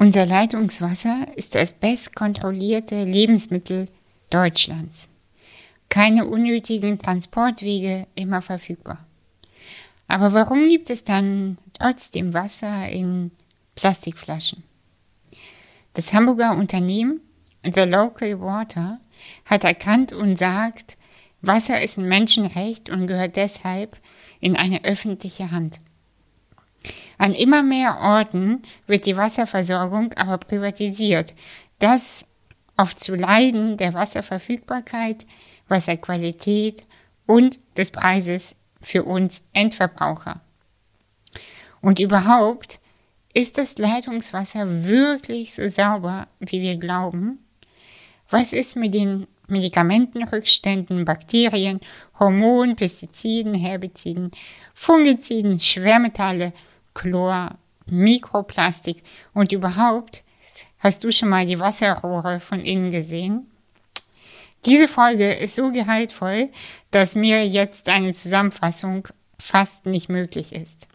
Unser Leitungswasser ist das bestkontrollierte Lebensmittel Deutschlands. Keine unnötigen Transportwege immer verfügbar. Aber warum gibt es dann trotzdem Wasser in Plastikflaschen? Das Hamburger Unternehmen The Local Water hat erkannt und sagt, Wasser ist ein Menschenrecht und gehört deshalb in eine öffentliche Hand. An immer mehr Orten wird die Wasserversorgung aber privatisiert. Das oft zu Leiden der Wasserverfügbarkeit, Wasserqualität und des Preises für uns Endverbraucher. Und überhaupt, ist das Leitungswasser wirklich so sauber, wie wir glauben? Was ist mit den Medikamentenrückständen, Bakterien, Hormonen, Pestiziden, Herbiziden, Fungiziden, Schwermetalle, Chlor, Mikroplastik und überhaupt, hast du schon mal die Wasserrohre von innen gesehen? Diese Folge ist so gehaltvoll, dass mir jetzt eine Zusammenfassung fast nicht möglich ist.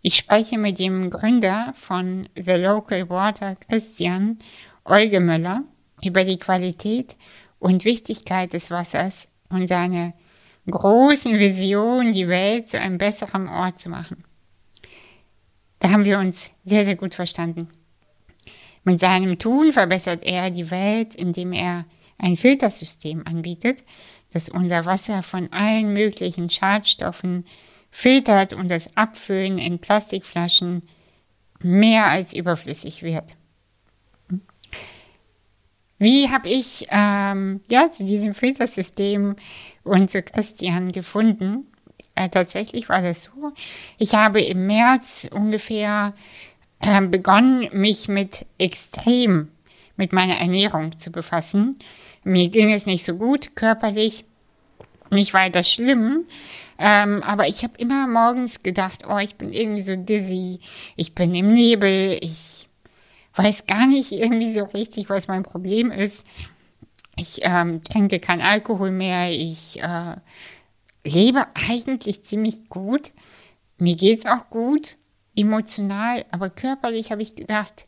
Ich spreche mit dem Gründer von The Local Water, Christian Eugemüller, über die Qualität und Wichtigkeit des Wassers und seine großen Vision, die Welt zu einem besseren Ort zu machen. Da haben wir uns sehr, sehr gut verstanden. Mit seinem Tun verbessert er die Welt, indem er ein Filtersystem anbietet, das unser Wasser von allen möglichen Schadstoffen filtert und das Abfüllen in Plastikflaschen mehr als überflüssig wird. Wie habe ich ähm, ja zu diesem Filtersystem und zu Christian gefunden? Äh, tatsächlich war das so. Ich habe im März ungefähr äh, begonnen, mich mit extrem mit meiner Ernährung zu befassen. Mir ging es nicht so gut körperlich, nicht weiter schlimm, ähm, aber ich habe immer morgens gedacht, oh, ich bin irgendwie so dizzy, ich bin im Nebel, ich weiß gar nicht irgendwie so richtig, was mein Problem ist. Ich ähm, trinke kein Alkohol mehr, ich äh, lebe eigentlich ziemlich gut. Mir geht's auch gut, emotional, aber körperlich habe ich gedacht,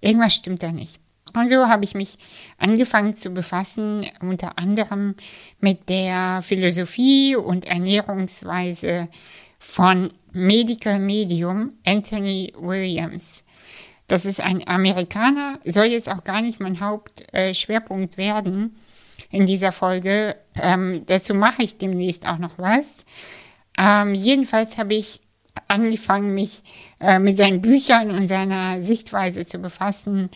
irgendwas stimmt da nicht. Und so habe ich mich angefangen zu befassen, unter anderem mit der Philosophie und Ernährungsweise von Medical Medium Anthony Williams. Das ist ein Amerikaner, soll jetzt auch gar nicht mein Hauptschwerpunkt werden in dieser Folge. Ähm, dazu mache ich demnächst auch noch was. Ähm, jedenfalls habe ich angefangen, mich äh, mit seinen Büchern und seiner Sichtweise zu befassen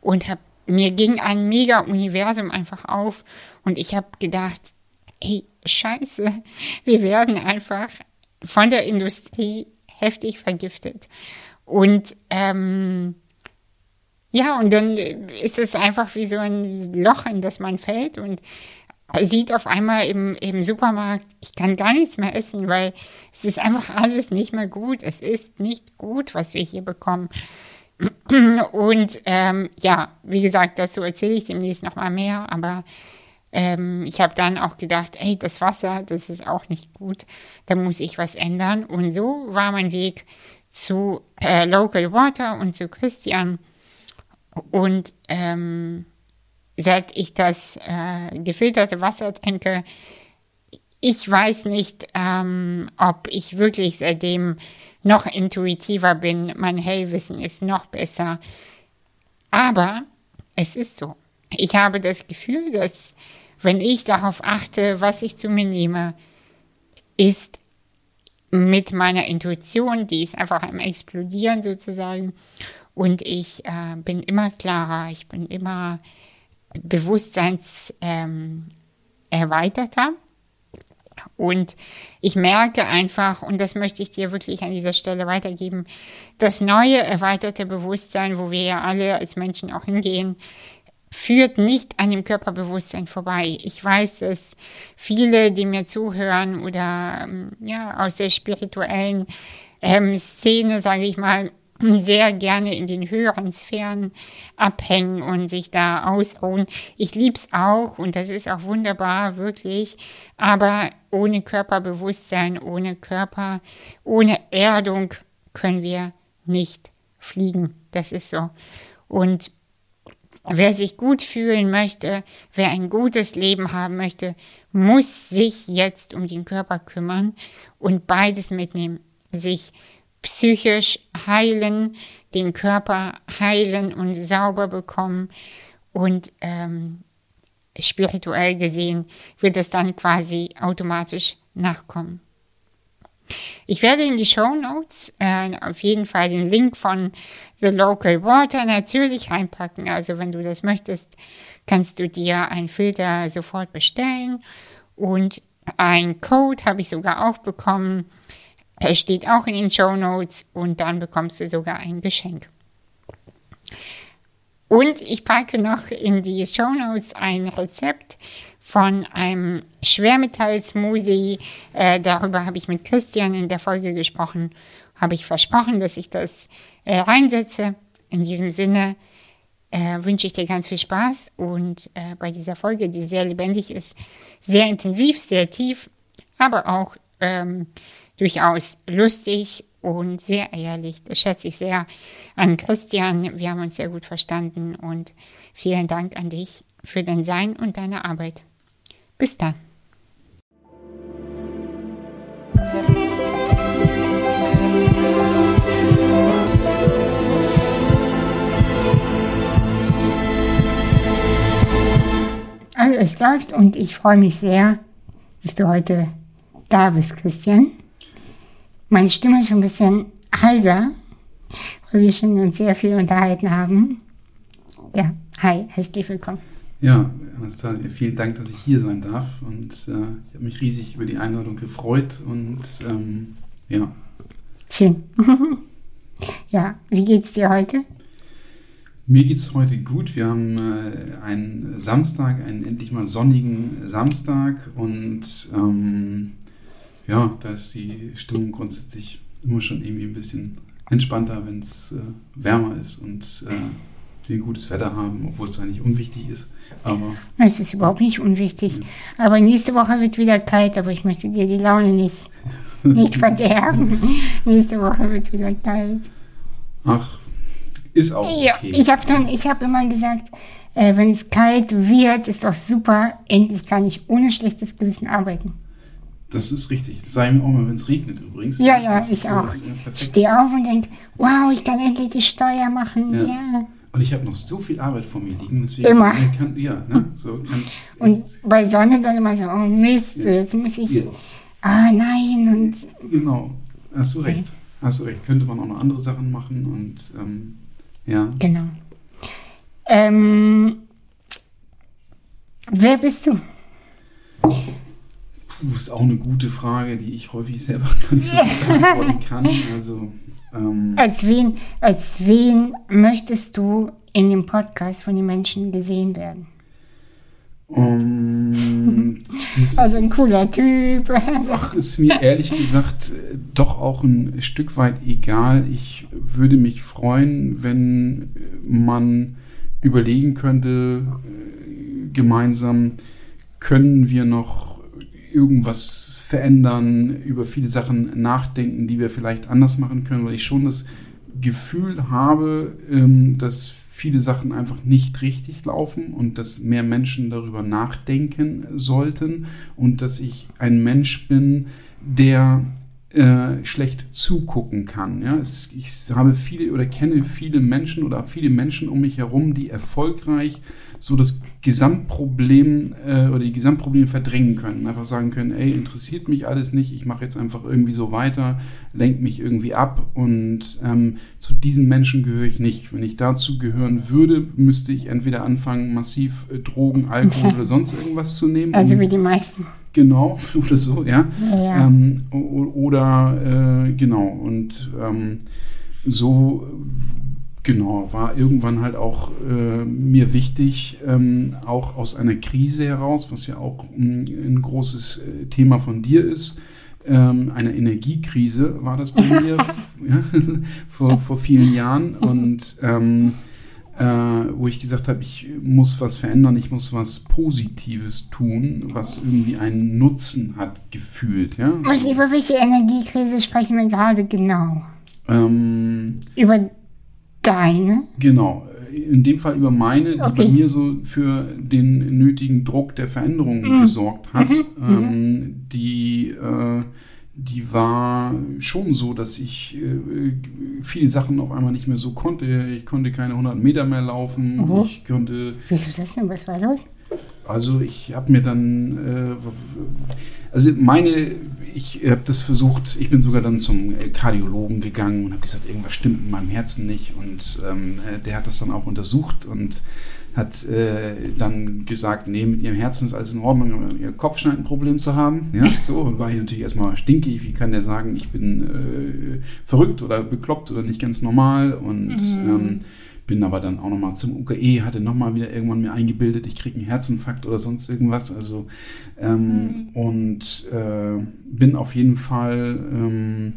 und hab, mir ging ein Mega-Universum einfach auf und ich habe gedacht, hey, scheiße, wir werden einfach von der Industrie heftig vergiftet. Und ähm, ja, und dann ist es einfach wie so ein Loch, in das man fällt und sieht auf einmal im, im Supermarkt, ich kann gar nichts mehr essen, weil es ist einfach alles nicht mehr gut. Es ist nicht gut, was wir hier bekommen. Und ähm, ja, wie gesagt, dazu erzähle ich demnächst nochmal mehr, aber ähm, ich habe dann auch gedacht, ey, das Wasser, das ist auch nicht gut, da muss ich was ändern. Und so war mein Weg zu äh, Local Water und zu Christian und ähm, seit ich das äh, gefilterte Wasser trinke, ich weiß nicht, ähm, ob ich wirklich seitdem noch intuitiver bin. Mein Hellwissen ist noch besser. Aber es ist so. Ich habe das Gefühl, dass wenn ich darauf achte, was ich zu mir nehme, ist mit meiner Intuition, die ist einfach am Explodieren sozusagen. Und ich äh, bin immer klarer, ich bin immer bewusstseinserweiterter. Ähm, und ich merke einfach, und das möchte ich dir wirklich an dieser Stelle weitergeben, das neue erweiterte Bewusstsein, wo wir ja alle als Menschen auch hingehen, führt nicht an dem Körperbewusstsein vorbei. Ich weiß, dass viele, die mir zuhören oder ähm, ja aus der spirituellen ähm, Szene, sage ich mal, sehr gerne in den höheren Sphären abhängen und sich da ausruhen. Ich liebe es auch und das ist auch wunderbar, wirklich. Aber ohne Körperbewusstsein, ohne Körper, ohne Erdung können wir nicht fliegen. Das ist so. Und wer sich gut fühlen möchte, wer ein gutes Leben haben möchte, muss sich jetzt um den Körper kümmern und beides mitnehmen. Sich psychisch heilen, den Körper heilen und sauber bekommen und ähm, spirituell gesehen wird es dann quasi automatisch nachkommen. Ich werde in die Show Notes äh, auf jeden Fall den Link von The Local Water natürlich reinpacken. Also wenn du das möchtest, kannst du dir einen Filter sofort bestellen. Und ein Code habe ich sogar auch bekommen. Der steht auch in den Show Notes und dann bekommst du sogar ein Geschenk. Und ich packe noch in die Show Notes ein Rezept von einem Schwermetall-Smoothie. Äh, darüber habe ich mit Christian in der Folge gesprochen. Habe ich versprochen, dass ich das äh, reinsetze. In diesem Sinne äh, wünsche ich dir ganz viel Spaß und äh, bei dieser Folge, die sehr lebendig ist, sehr intensiv, sehr tief, aber auch ähm, durchaus lustig und sehr ehrlich. Das schätze ich sehr an Christian. Wir haben uns sehr gut verstanden und vielen Dank an dich für dein Sein und deine Arbeit. Bis dann. Also es läuft und ich freue mich sehr, dass du heute da bist, Christian. Meine Stimme ist schon ein bisschen heiser, weil wir schon uns sehr viel unterhalten haben. Ja, hi, herzlich willkommen. Ja, Anastasia, vielen Dank, dass ich hier sein darf. Und äh, ich habe mich riesig über die Einladung gefreut. Und ähm, ja. Schön. ja, wie geht's dir heute? Mir geht es heute gut. Wir haben äh, einen Samstag, einen endlich mal sonnigen Samstag. Und ähm, ja, da ist die Stimmung grundsätzlich immer schon irgendwie ein bisschen entspannter, wenn es äh, wärmer ist und äh, wir ein gutes Wetter haben, obwohl es eigentlich unwichtig ist. Aber es ist überhaupt nicht unwichtig. Ja. Aber nächste Woche wird wieder kalt, aber ich möchte dir die Laune nicht, nicht verderben. nächste Woche wird wieder kalt. Ach, ist auch okay. Ja, ich habe dann, ich habe immer gesagt, äh, wenn es kalt wird, ist doch super. Endlich kann ich ohne schlechtes Gewissen arbeiten. Das ist richtig. Das sage ich mir auch mal, wenn es regnet übrigens. Ja, ja, ich so, auch. Ich stehe auf und denke, wow, ich kann endlich die Steuer machen. Ja. ja. Und ich habe noch so viel Arbeit vor mir liegen. Deswegen immer. Kann, ja, ne? so und bei Sonne dann immer so, oh Mist, ja. jetzt muss ich, ja. ah nein. Und genau, hast du recht. Hast du recht. Könnte man auch noch andere Sachen machen und ähm, ja. Genau. Ähm, wer bist du? Das ist auch eine gute Frage, die ich häufig selber gar nicht so gut beantworten kann. Also ähm, als, wen, als wen möchtest du in dem Podcast von den Menschen gesehen werden? Um, also ein cooler Typ. Ach, ist mir ehrlich gesagt doch auch ein Stück weit egal. Ich würde mich freuen, wenn man überlegen könnte, äh, gemeinsam können wir noch irgendwas verändern, über viele Sachen nachdenken, die wir vielleicht anders machen können, weil ich schon das Gefühl habe, ähm, dass viele Sachen einfach nicht richtig laufen und dass mehr Menschen darüber nachdenken sollten und dass ich ein Mensch bin, der äh, schlecht zugucken kann. Ja? Es, ich habe viele oder kenne viele Menschen oder viele Menschen um mich herum, die erfolgreich so das Gesamtproblem äh, oder die Gesamtprobleme verdrängen können. Einfach sagen können, ey, interessiert mich alles nicht, ich mache jetzt einfach irgendwie so weiter, lenkt mich irgendwie ab und ähm, zu diesen Menschen gehöre ich nicht. Wenn ich dazu gehören würde, müsste ich entweder anfangen, massiv äh, Drogen, Alkohol oder sonst irgendwas zu nehmen. Also wie die meisten. Genau, oder so, ja. ja, ja. Ähm, oder äh, genau, und ähm, so genau, war irgendwann halt auch äh, mir wichtig, ähm, auch aus einer Krise heraus, was ja auch ein, ein großes äh, Thema von dir ist, ähm, eine Energiekrise war das bei mir ja, vor, vor vielen Jahren und ähm, äh, wo ich gesagt habe, ich muss was verändern, ich muss was Positives tun, was irgendwie einen Nutzen hat gefühlt. Ja? Was, über welche Energiekrise sprechen wir gerade genau? Ähm, über Deine? Genau. In dem Fall über meine, die Okay. bei mir so für den nötigen Druck der Veränderung Mhm. gesorgt hat. Mhm. Ähm, die, äh, die war schon so, dass ich äh, viele Sachen auf einmal nicht mehr so konnte. Ich konnte keine 100 Meter mehr laufen. Mhm. Ich konnte Wieso das denn? Was war los? Also ich habe mir dann, äh, also meine, ich habe das versucht, ich bin sogar dann zum Kardiologen gegangen und habe gesagt, irgendwas stimmt in meinem Herzen nicht und ähm, äh, der hat das dann auch untersucht und hat äh, dann gesagt, nee, mit ihrem Herzen ist alles in Ordnung, aber ihr Kopf scheint ein Problem zu haben. Ja, so, und war ich natürlich erstmal stinkig, wie kann der sagen, ich bin äh, verrückt oder bekloppt oder nicht ganz normal und Mhm. ähm, bin aber dann auch nochmal zum UKE, hatte nochmal wieder irgendwann mir eingebildet, ich kriege einen Herzinfarkt oder sonst irgendwas. Also ähm, und äh, bin auf jeden Fall ähm,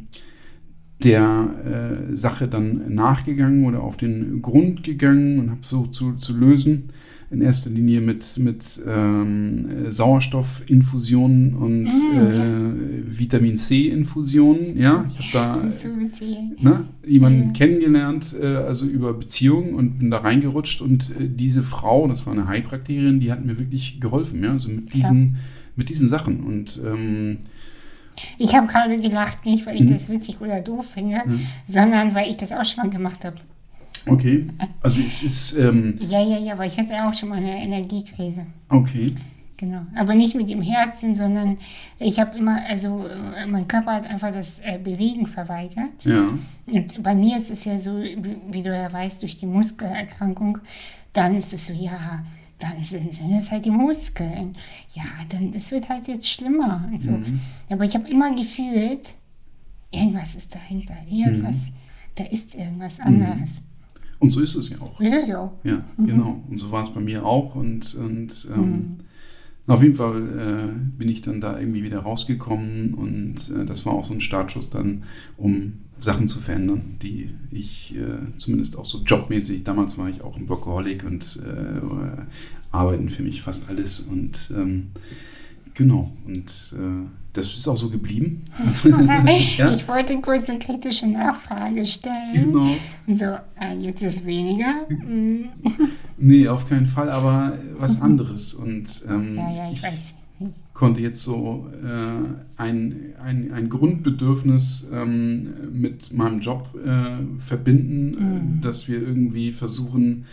der äh, Sache dann nachgegangen oder auf den Grund gegangen und habe so zu, zu lösen. In erster Linie mit, mit ähm, äh, Sauerstoffinfusionen und Mm, äh, Vitamin C-Infusionen. Ja, ich habe da ne, jemanden Mhm. kennengelernt, äh, also über Beziehungen und bin da reingerutscht und äh, diese Frau, das war eine Heilpraktikerin, die hat mir wirklich geholfen, ja, also mit diesen, mit diesen Sachen und ähm, Ich habe gerade gelacht, nicht weil ich Mhm. das witzig oder doof finde, Mhm. sondern weil ich das auch schon mal gemacht habe. okay, also es ist, ähm, Ja, ja, ja, aber ich hatte auch schon mal eine Energiekrise. okay, Genau. Aber nicht mit dem Herzen, sondern ich habe immer, also äh, mein Körper hat einfach das äh, Bewegen verweigert. ja, Und bei mir ist es ja so, wie, wie du ja weißt, durch die Muskelerkrankung, dann ist es so, ja, dann sind, es halt die Muskeln. Ja, dann es wird halt jetzt schlimmer und so. Mhm. Aber ich habe immer gefühlt, irgendwas ist dahinter, irgendwas, da ist irgendwas anderes. und so ist es ja auch. Ist es so? Ja, Mhm. genau. Und so war es bei mir auch. Und, und ähm, auf jeden Fall äh, bin ich dann da irgendwie wieder rausgekommen. Und äh, das war auch so ein Startschuss dann, um Sachen zu verändern, die ich äh, zumindest auch so jobmäßig, damals war ich auch ein Workaholic und äh, arbeiten für mich fast alles. Und ähm, genau, und äh, das ist auch so geblieben. ja, Ich wollte kurz eine kritische Nachfrage stellen. genau. Und so, äh, jetzt ist weniger. Nee, auf keinen Fall, aber was anderes. Und ähm, Ja, ja, ich weiß. Konnte jetzt so äh, ein, ein, ein Grundbedürfnis ähm, mit meinem Job äh, verbinden, Mhm. äh, dass wir irgendwie versuchen,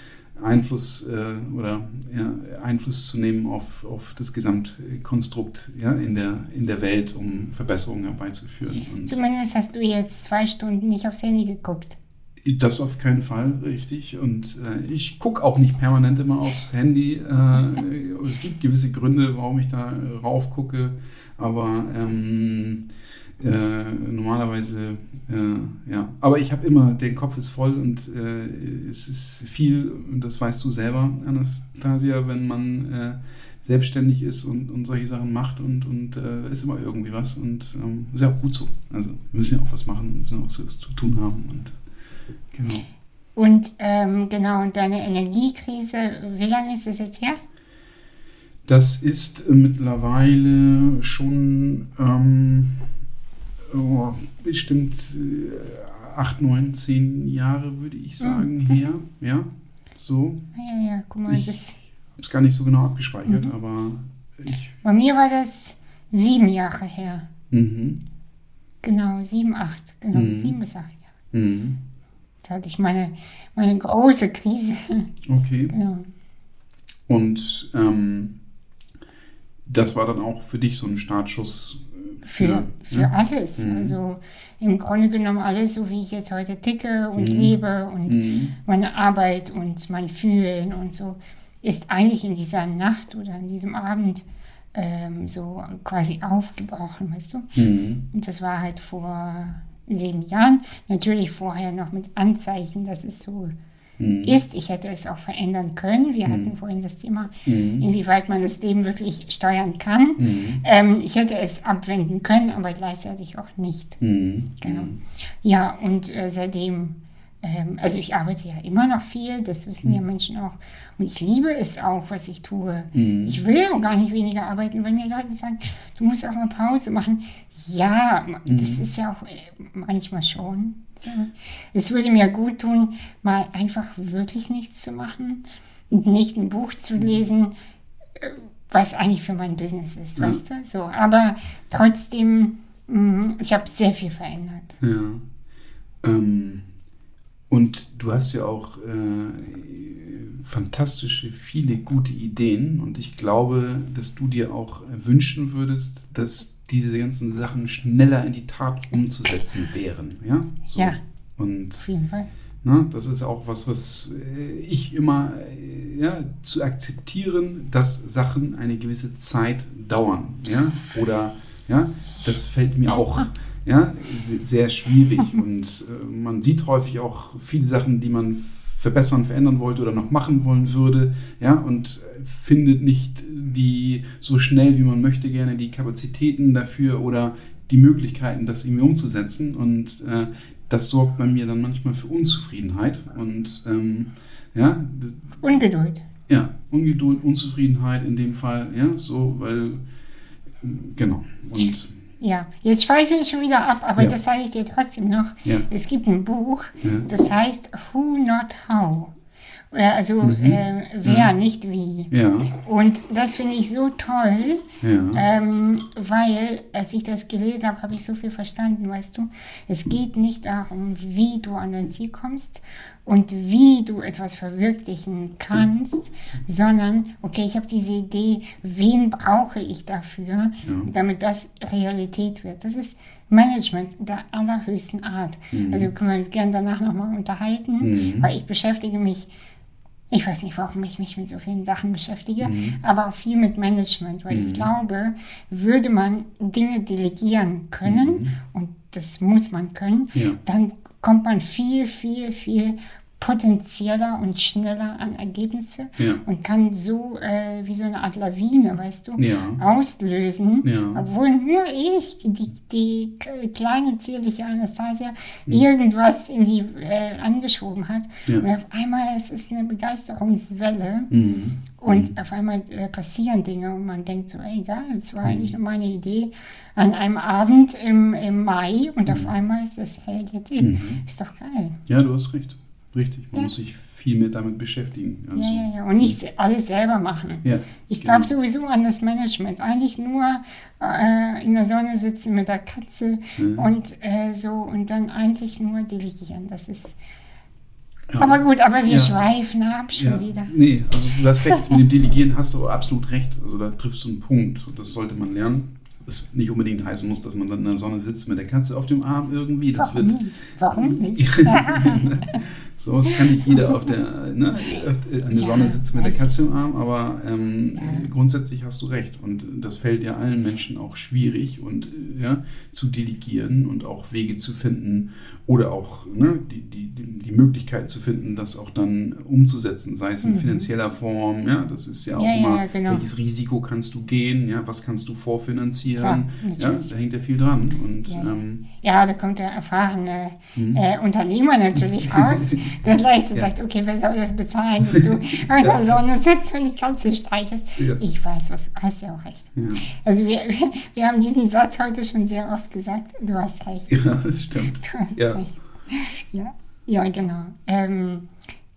Einfluss äh, oder ja, Einfluss zu nehmen auf, auf das Gesamtkonstrukt ja, in, der, in der Welt, um Verbesserungen herbeizuführen. Und Zumindest hast du jetzt zwei Stunden nicht aufs Handy geguckt. Das auf keinen Fall, richtig. Und äh, ich gucke auch nicht permanent immer aufs Handy. Äh, es gibt gewisse Gründe, warum ich da rauf gucke, aber ähm, äh, normalerweise, äh, ja. Aber ich habe immer, der Kopf ist voll und äh, es ist viel, und das weißt du selber, Anastasia, wenn man äh, selbstständig ist und, und solche Sachen macht und, und äh, ist immer irgendwie was und ähm, ist ja auch gut so. Also wir müssen ja auch was machen, wir müssen auch was zu tun haben und genau. Und ähm, genau, und deine Energiekrise, wie lange ist das jetzt her? Das ist äh, mittlerweile schon ähm, oh, bestimmt äh, acht, neun, zehn Jahre, würde ich sagen, her. Ja, so. Ja, ja, ja, guck mal, Ich- habe es gar nicht so genau abgespeichert, Mhm. aber ich. bei mir war das sieben Jahre her. Mhm, Genau, sieben, acht. Genau, Mhm. sieben bis acht Jahre. Da hatte ich meine, meine große Krise. okay. genau. Und ähm, das war dann auch für dich so ein Startschuss äh, Für, für ja? alles. Mhm. Also im Grunde genommen alles, so wie ich jetzt heute ticke und Mhm. lebe und Mhm. meine Arbeit und mein Fühlen und so, ist eigentlich in dieser Nacht oder in diesem Abend ähm, so quasi aufgebrochen, weißt du? Mhm. Und das war halt vor sieben Jahren. Natürlich vorher noch mit Anzeichen, dass es so Mhm. ist. Ich hätte es auch verändern können. Wir Mhm. hatten vorhin das Thema, Mhm. inwieweit man das Leben wirklich steuern kann. Mhm. Ähm, ich hätte es abwenden können, aber gleichzeitig auch nicht. Mhm. Genau. Ja, und äh, seitdem, ähm, also ich arbeite ja immer noch viel, das wissen ja Menschen auch. Und ich liebe es auch, was ich tue. Mhm. Ich will auch gar nicht weniger arbeiten, wenn mir Leute sagen, du musst auch mal Pause machen. Ja, das Mhm. ist ja auch äh, manchmal schon Es würde mir gut tun, mal einfach wirklich nichts zu machen und nicht ein Buch zu lesen, äh, was eigentlich für mein Business ist, ja. weißt du? So, aber trotzdem, mh, ich habe sehr viel verändert. Ja. Ähm, und du hast ja auch äh, fantastische, viele gute Ideen. Und ich glaube, dass du dir auch wünschen würdest, dass diese ganzen Sachen schneller in die Tat umzusetzen wären. Ja. So. Ja. Und auf jeden Fall. Ne, das ist auch was, was äh, ich immer äh, ja, zu akzeptieren, dass Sachen eine gewisse Zeit dauern. Ja? Oder ja, das fällt mir auch ja, sehr schwierig. Und äh, man sieht häufig auch viele Sachen, die man verbessern, verändern wollte oder noch machen wollen würde, ja, und findet nicht die so schnell, wie man möchte, gerne die Kapazitäten dafür oder die Möglichkeiten, das irgendwie umzusetzen. Und äh, das sorgt bei mir dann manchmal für Unzufriedenheit und ähm, ja. Ungeduld. Ja, Ungeduld, Unzufriedenheit in dem Fall, ja, so, weil, genau. Und ja, jetzt schweife ich schon wieder ab, aber ja. das sage ich dir trotzdem noch. Ja. Es gibt ein Buch, das heißt Who Not How. Also mhm. äh, wer, mhm. nicht wie. Ja. Und das finde ich so toll, ja. ähm, weil als ich das gelesen habe, habe ich so viel verstanden, weißt du. Es geht nicht darum, wie du an dein Ziel kommst und wie du etwas verwirklichen kannst, sondern, okay, ich habe diese Idee, wen brauche ich dafür, ja. damit das Realität wird. Das ist Management der allerhöchsten Art. Mhm. Also können wir uns gerne danach nochmal unterhalten, mhm. weil ich beschäftige mich ich weiß nicht, warum ich mich mit so vielen Sachen beschäftige, mhm. aber auch viel mit Management, weil mhm. ich glaube, würde man Dinge delegieren können, mhm. und das muss man können, ja. dann kommt man viel, viel, viel potenzieller und schneller an Ergebnisse ja. und kann so äh, wie so eine Art Lawine, weißt du, ja. auslösen, ja. obwohl nur ich, die, die kleine zierliche Anastasia, mhm. irgendwas in die äh, angeschoben hat. Und auf einmal ist es eine Begeisterungswelle mhm. und mhm. auf einmal äh, passieren Dinge und man denkt so, ey, egal, es war eigentlich mhm. nur meine Idee an einem Abend im, im Mai und auf mhm. einmal ist das Realität. Mhm. Ist doch geil. Ja, du hast recht. Richtig, man ja. muss sich viel mehr damit beschäftigen. Also, ja, ja, ja. Und nicht alles selber machen. Ja, ich glaube genau. sowieso an das Management. Eigentlich nur äh, in der Sonne sitzen mit der Katze ja. und äh, so und dann eigentlich nur delegieren. Das ist. Ja. Aber gut, aber wir schweifen ab schon wieder. Nee, also du hast recht, mit dem Delegieren hast du absolut recht. Also da triffst du einen Punkt und das sollte man lernen es nicht unbedingt heißen muss, dass man dann in der Sonne sitzt mit der Katze auf dem Arm irgendwie. Das Warum wird, nicht? Warum nicht? So kann nicht jeder auf der ne, an der Sonne sitzen mit der Katze im Arm, aber ähm, ja. grundsätzlich hast du recht. Und das fällt ja allen Menschen auch schwierig und ja, zu delegieren und auch Wege zu finden oder auch ne, die, die, die Möglichkeit zu finden, das auch dann umzusetzen, sei es in mhm. finanzieller Form, ja, das ist ja auch ja, immer, genau. welches Risiko kannst du gehen, ja, was kannst du vorfinanzieren, Klar, ja, da hängt ja viel dran. Und, ja, ähm, ja da kommt der erfahrene mhm. äh, Unternehmer natürlich raus. Der gleich so ja. sagt, okay, wer soll das bezahlen, dass du in der Sonne sitzt und die Katze streichelst. Ja. Ich weiß, was, hast ja auch recht. Ja. Also wir, wir haben diesen Satz heute schon sehr oft gesagt, du hast recht. Ja, das stimmt. Du hast ja. recht. Ja, ja genau. Ähm,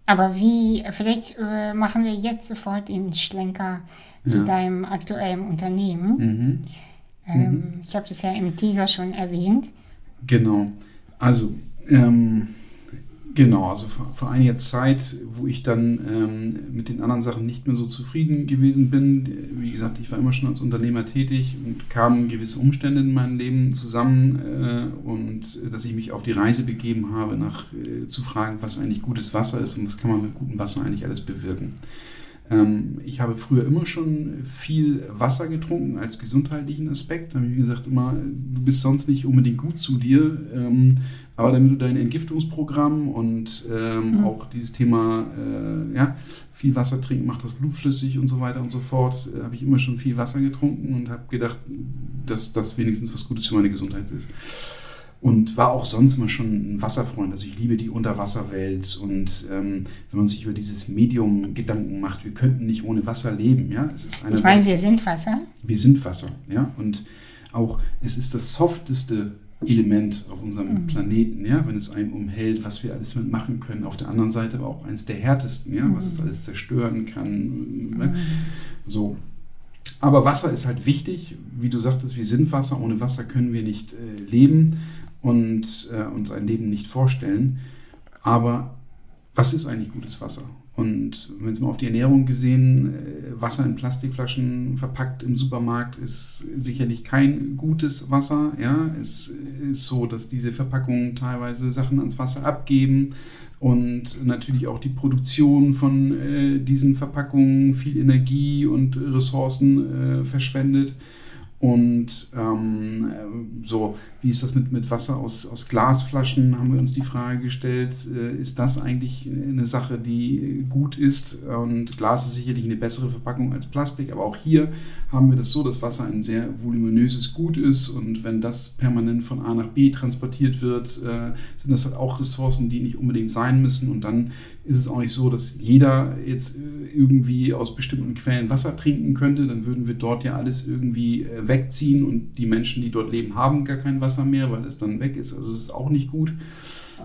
aber wie, vielleicht äh, machen wir jetzt sofort den Schlenker zu deinem aktuellen Unternehmen. Mhm. Ähm, mhm. Ich habe das ja im Teaser schon erwähnt. Genau. Also, ähm, Genau, also vor, vor, einiger Zeit, wo ich dann ähm, mit den anderen Sachen nicht mehr so zufrieden gewesen bin. Wie gesagt, ich war immer schon als Unternehmer tätig und kamen gewisse Umstände in meinem Leben zusammen äh, und dass ich mich auf die Reise begeben habe, nach äh, zu fragen, was eigentlich gutes Wasser ist und was kann man mit gutem Wasser eigentlich alles bewirken. Ähm, ich habe früher immer schon viel Wasser getrunken als gesundheitlichen Aspekt. Da habe ich gesagt, immer, du bist sonst nicht unbedingt gut zu dir. Ähm, aber damit du dein Entgiftungsprogramm und ähm, mhm. auch dieses Thema, äh, ja, viel Wasser trinken macht das Blut flüssig und so weiter und so fort, äh, habe ich immer schon viel Wasser getrunken und habe gedacht, dass das wenigstens was Gutes für meine Gesundheit ist. Und war auch sonst immer schon ein Wasserfreund. Also ich liebe die Unterwasserwelt und ähm, wenn man sich über dieses Medium Gedanken macht, wir könnten nicht ohne Wasser leben, ja. Es ist ich meine, wir sind Wasser. Wir sind Wasser, ja. Und auch, es ist das softeste Element auf unserem mhm. Planeten, ja, wenn es einem umhält, was wir alles mit machen können. Auf der anderen Seite aber auch eines der härtesten, ja, was es mhm. alles zerstören kann. Ne? Mhm. So. Aber Wasser ist halt wichtig. Wie du sagtest, wir sind Wasser. Ohne Wasser können wir nicht äh, leben und äh, uns ein Leben nicht vorstellen. Aber was ist eigentlich gutes Wasser? Und wenn es mal auf die Ernährung gesehen, äh, Wasser in Plastikflaschen verpackt im Supermarkt ist sicherlich kein gutes Wasser. Ja, es ist so, dass diese Verpackungen teilweise Sachen ans Wasser abgeben und natürlich auch die Produktion von äh, diesen Verpackungen viel Energie und Ressourcen äh, verschwendet. Und ähm, so, wie ist das mit, mit Wasser aus, aus Glasflaschen, haben wir uns die Frage gestellt, äh, ist das eigentlich eine Sache, die gut ist? Und Glas ist sicherlich eine bessere Verpackung als Plastik, aber auch hier haben wir das so, dass Wasser ein sehr voluminöses Gut ist. Und wenn das permanent von A nach B transportiert wird, äh, sind das halt auch Ressourcen, die nicht unbedingt sein müssen. Und dann ist es auch nicht so, dass jeder jetzt äh, irgendwie aus bestimmten Quellen Wasser trinken könnte. Dann würden wir dort ja alles irgendwie äh, wegziehen und die Menschen, die dort leben, haben gar kein Wasser mehr, weil es dann weg ist. Also es ist auch nicht gut.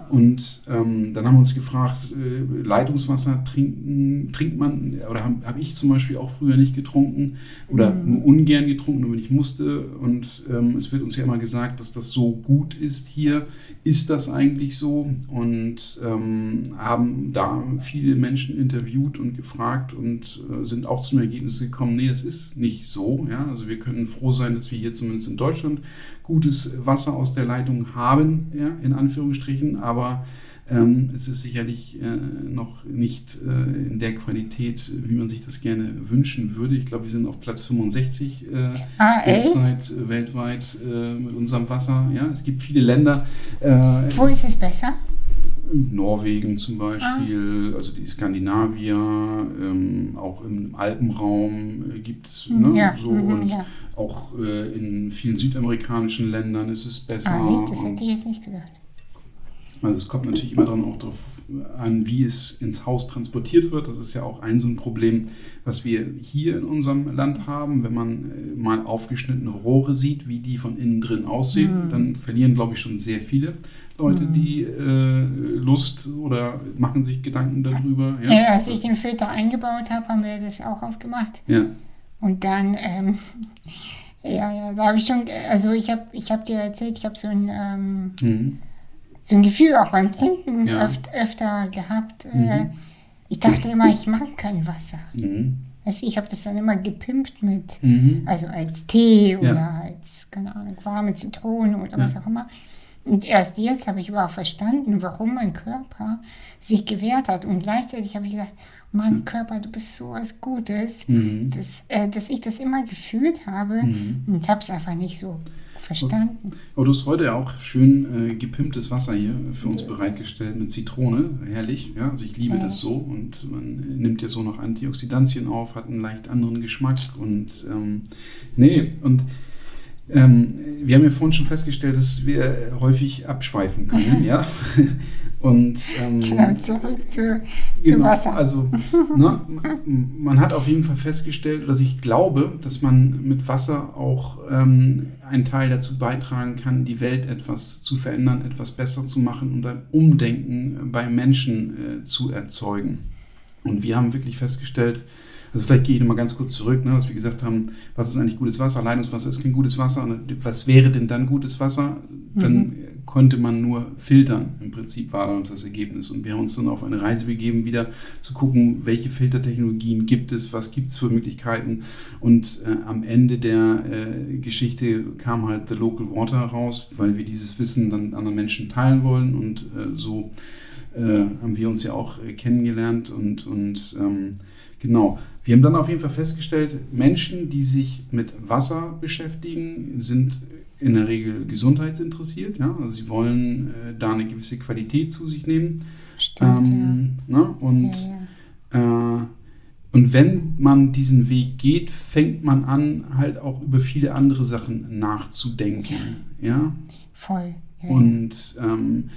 Und ähm, dann haben wir uns gefragt, äh, Leitungswasser trinken, trinkt man, oder habe hab ich zum Beispiel auch früher nicht getrunken oder mhm. nur ungern getrunken, nur wenn ich musste. Und ähm, es wird uns ja immer gesagt, dass das so gut ist hier. Ist das eigentlich so? Und ähm, haben da viele Menschen interviewt und gefragt und äh, sind auch zum Ergebnis gekommen, nee, das ist nicht so. Ja? Also wir können froh sein, dass wir hier zumindest in Deutschland gutes Wasser aus der Leitung haben, ja, in Anführungsstrichen, aber ähm, es ist sicherlich äh, noch nicht äh, in der Qualität, wie man sich das gerne wünschen würde. Ich glaube, wir sind auf Platz 65 äh, ah, derzeit äh, weltweit äh, mit unserem Wasser. Ja, es gibt viele Länder. Äh, Wo ist es besser? Norwegen zum Beispiel, ah. also die Skandinavier, ähm, auch im Alpenraum äh, gibt es ne, ja. so mhm, und ja. auch äh, in vielen südamerikanischen Ländern ist es besser. Ah, das hätte ich jetzt nicht gedacht. Also es kommt natürlich immer dann auch darauf an, wie es ins Haus transportiert wird. Das ist ja auch ein so ein Problem, was wir hier in unserem Land haben. Wenn man äh, mal aufgeschnittene Rohre sieht, wie die von innen drin aussehen, mhm. dann verlieren, glaube ich, schon sehr viele Leute mhm. die äh, Lust oder machen sich Gedanken darüber. Ja, ja als ich den Filter eingebaut habe, haben wir das auch aufgemacht. Ja. Und dann, ähm, ja, ja, da habe ich schon, also ich habe ich hab dir erzählt, ich habe so ein, ähm, mhm. so ein Gefühl auch beim Trinken ja. öft, öfter gehabt. Äh, mhm. ich dachte immer, ich mag kein Wasser. Mhm. Weißt du, ich habe das dann immer gepimpt mit, mhm. also als Tee oder als, keine Ahnung, warme Zitrone oder was auch immer. Und erst jetzt habe ich überhaupt verstanden, warum mein Körper sich gewehrt hat. Und gleichzeitig habe ich gesagt, mein mhm. Körper, du bist so was Gutes, mhm. dass, äh, dass ich das immer gefühlt habe mhm. und habe es einfach nicht so verstanden. Aber du hast heute ja auch schön äh, gepimptes Wasser hier für uns bereitgestellt mit Zitrone. Herrlich, ja. Also ich liebe ja. das so und man nimmt ja so noch Antioxidantien auf, hat einen leicht anderen Geschmack und ähm, nee, und ähm, wir haben ja vorhin schon festgestellt, dass wir häufig abschweifen können, ja. Und ähm, genau, zurück zu, genau, Wasser. Also, ne, man hat auf jeden Fall festgestellt, dass ich glaube, dass man mit Wasser auch ähm, einen Teil dazu beitragen kann, die Welt etwas zu verändern, etwas besser zu machen und ein Umdenken bei Menschen äh, zu erzeugen. Und wir haben wirklich festgestellt, also vielleicht gehe ich nochmal ganz kurz zurück, ne, was wir gesagt haben, was ist eigentlich gutes Wasser? Leitungswasser ist kein gutes Wasser. Was wäre denn dann gutes Wasser? Dann mhm. konnte man nur filtern. Im Prinzip war uns das Ergebnis. Und wir haben uns dann auf eine Reise begeben, wieder zu gucken, welche Filtertechnologien gibt es, was gibt es für Möglichkeiten. Und äh, am Ende der äh, Geschichte kam halt The Local Water raus, weil wir dieses Wissen dann anderen Menschen teilen wollen. Und äh, so äh, haben wir uns ja auch äh, kennengelernt und, und ähm, Genau. Wir haben dann auf jeden Fall festgestellt, Menschen, die sich mit Wasser beschäftigen, sind in der Regel gesundheitsinteressiert. Ja? Also sie wollen äh, da eine gewisse Qualität zu sich nehmen. Stimmt, ähm, ja. ne? Und, ja, äh, und wenn man diesen Weg geht, fängt man an, halt auch über viele andere Sachen nachzudenken. Ja. Voll. Und ähm,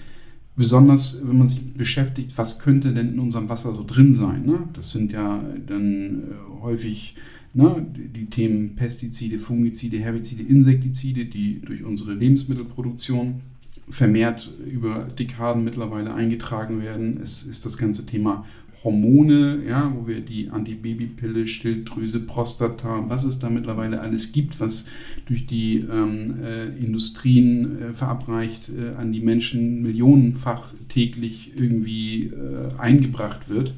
Besonders, wenn man sich beschäftigt, was könnte denn in unserem Wasser so drin sein. Ne? Das sind ja dann äh, häufig Ne? Die Themen Pestizide, Fungizide, Herbizide, Insektizide, die durch unsere Lebensmittelproduktion vermehrt über Dekaden mittlerweile eingetragen werden. Es ist das ganze Thema Hormone, ja, wo wir die Antibabypille, Schilddrüse, Prostata, was es da mittlerweile alles gibt, was durch die ähm, äh, Industrien äh, verabreicht äh, an die Menschen millionenfach täglich irgendwie äh, eingebracht wird.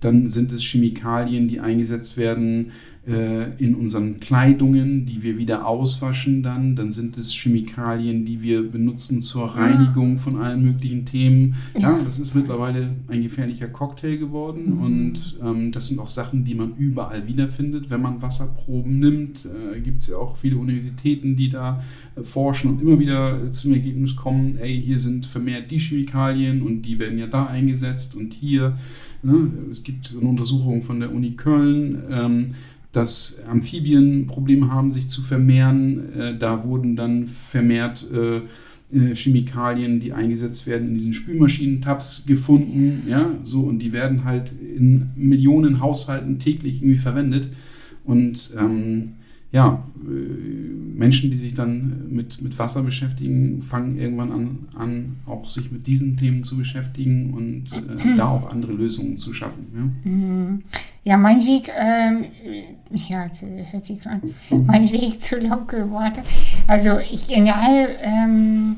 Dann sind es Chemikalien, die eingesetzt werden in unseren Kleidungen, die wir wieder auswaschen dann. Dann sind es Chemikalien, die wir benutzen zur Reinigung von allen möglichen Themen. Ja, das ist mittlerweile ein gefährlicher Cocktail geworden mhm. und ähm, das sind auch Sachen, die man überall wiederfindet. Wenn man Wasserproben nimmt, äh, gibt es ja auch viele Universitäten, die da äh, forschen und immer wieder zum Ergebnis kommen, ey, hier sind vermehrt die Chemikalien und die werden ja da eingesetzt und hier. Ne? Es gibt eine Untersuchung von der Uni Köln. Ähm, dass Amphibien Probleme haben, sich zu vermehren. Äh, da wurden dann vermehrt äh, äh, Chemikalien, die eingesetzt werden, in diesen Spülmaschinentabs gefunden. Ja, so, und die werden halt in Millionen Haushalten täglich irgendwie verwendet. Und ähm, ja, äh, Menschen, die sich dann mit, mit Wasser beschäftigen, fangen irgendwann an, an, auch sich mit diesen Themen zu beschäftigen und äh, da auch andere Lösungen zu schaffen. Ja, mhm. ja mein Weg, ähm, ja, hört sich an, mein Weg zu Local Water. Also ich generell, ähm,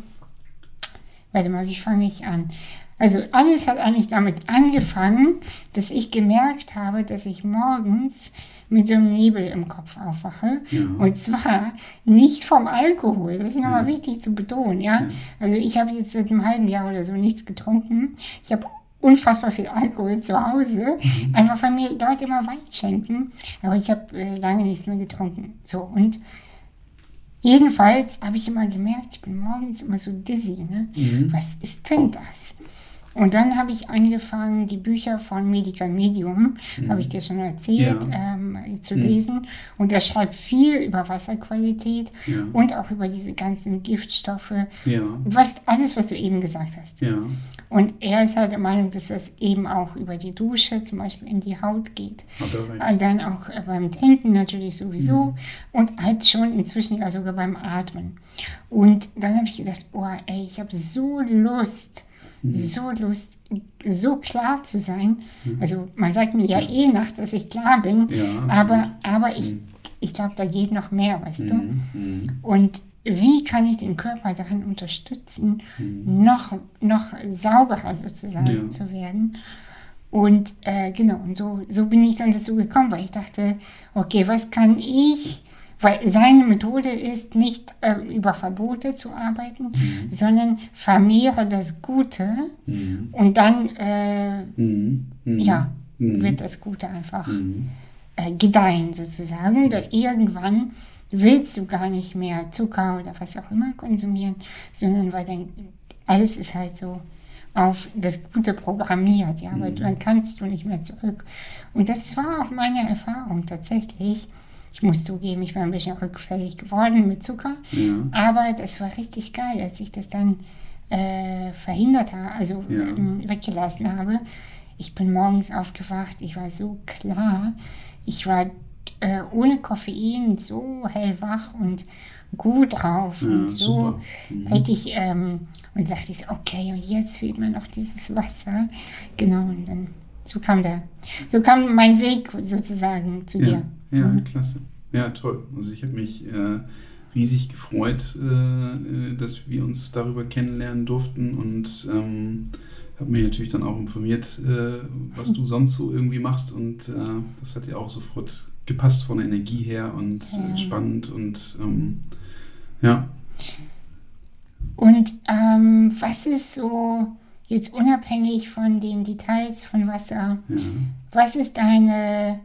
warte mal, wie fange ich an? Also alles hat eigentlich damit angefangen, dass ich gemerkt habe, dass ich morgens mit so einem Nebel im Kopf aufwache. Ja. Und zwar nicht vom Alkohol. Das ist nochmal ja. wichtig zu betonen. Ja? ja. Also ich habe jetzt seit einem halben Jahr oder so nichts getrunken. Ich habe unfassbar viel Alkohol zu Hause. Mhm. Einfach weil mir Leute immer Wein schenken. Aber ich habe äh, lange nichts mehr getrunken. So und Jedenfalls habe ich immer gemerkt, ich bin morgens immer so dizzy. Ne? Mhm. Was ist denn das? Und dann habe ich angefangen, die Bücher von Medical Medium, mhm. habe ich dir schon erzählt, ja. ähm, zu mhm. lesen. Und er schreibt viel über Wasserqualität ja. und auch über diese ganzen Giftstoffe. Ja. Was, alles, was du eben gesagt hast. Ja. Und er ist halt der Meinung, dass das eben auch über die Dusche zum Beispiel in die Haut geht. Und dann auch beim Trinken natürlich sowieso. Mhm. Und halt schon inzwischen sogar beim Atmen. Und dann habe ich gedacht, oh ey, ich habe so Lust. So Lust, so klar zu sein. Mhm. Also man sagt mir ja, eh nach, dass ich klar bin, aber, aber ich, mhm. ich glaube, da geht noch mehr, weißt du? Mhm. Mhm. Und wie kann ich den Körper darin unterstützen, noch, noch sauberer sozusagen ja. zu werden? Und äh, genau, und so, so bin ich dann dazu gekommen, weil ich dachte, okay, was kann ich weil seine Methode ist nicht äh, über Verbote zu arbeiten, mhm. sondern vermehre das Gute mhm. und dann äh, mhm. mhm. ja, mhm. wird das Gute einfach mhm. äh, gedeihen sozusagen. Da irgendwann willst du gar nicht mehr Zucker oder was auch immer konsumieren, sondern weil dann alles ist halt so auf das Gute programmiert, ja, aber dann kannst du nicht mehr zurück. Und das war auch meine Erfahrung tatsächlich ich muss zugeben, ich war ein bisschen rückfällig geworden mit Zucker. Ja. Aber das war richtig geil, als ich das dann äh, verhindert habe, also ja. äh, weggelassen habe. Ich bin morgens aufgewacht, ich war so klar. Ich war äh, ohne Koffein so hellwach und gut drauf ja, und so mhm. richtig ähm, und dachte ich, okay, und jetzt fehlt mir noch dieses Wasser. Genau, und dann so kam der, so kam mein Weg sozusagen zu ja, dir. Ja, mhm. klasse. Ja, toll. Also ich habe mich äh, riesig gefreut, äh, äh, dass wir uns darüber kennenlernen durften und ähm, habe mich natürlich dann auch informiert, äh, was du sonst so irgendwie machst und äh, das hat ja auch sofort gepasst von der Energie her und äh, ja. spannend und ähm, ja. Und ähm, was ist so jetzt unabhängig von den Details von Wasser, ja. was ist deine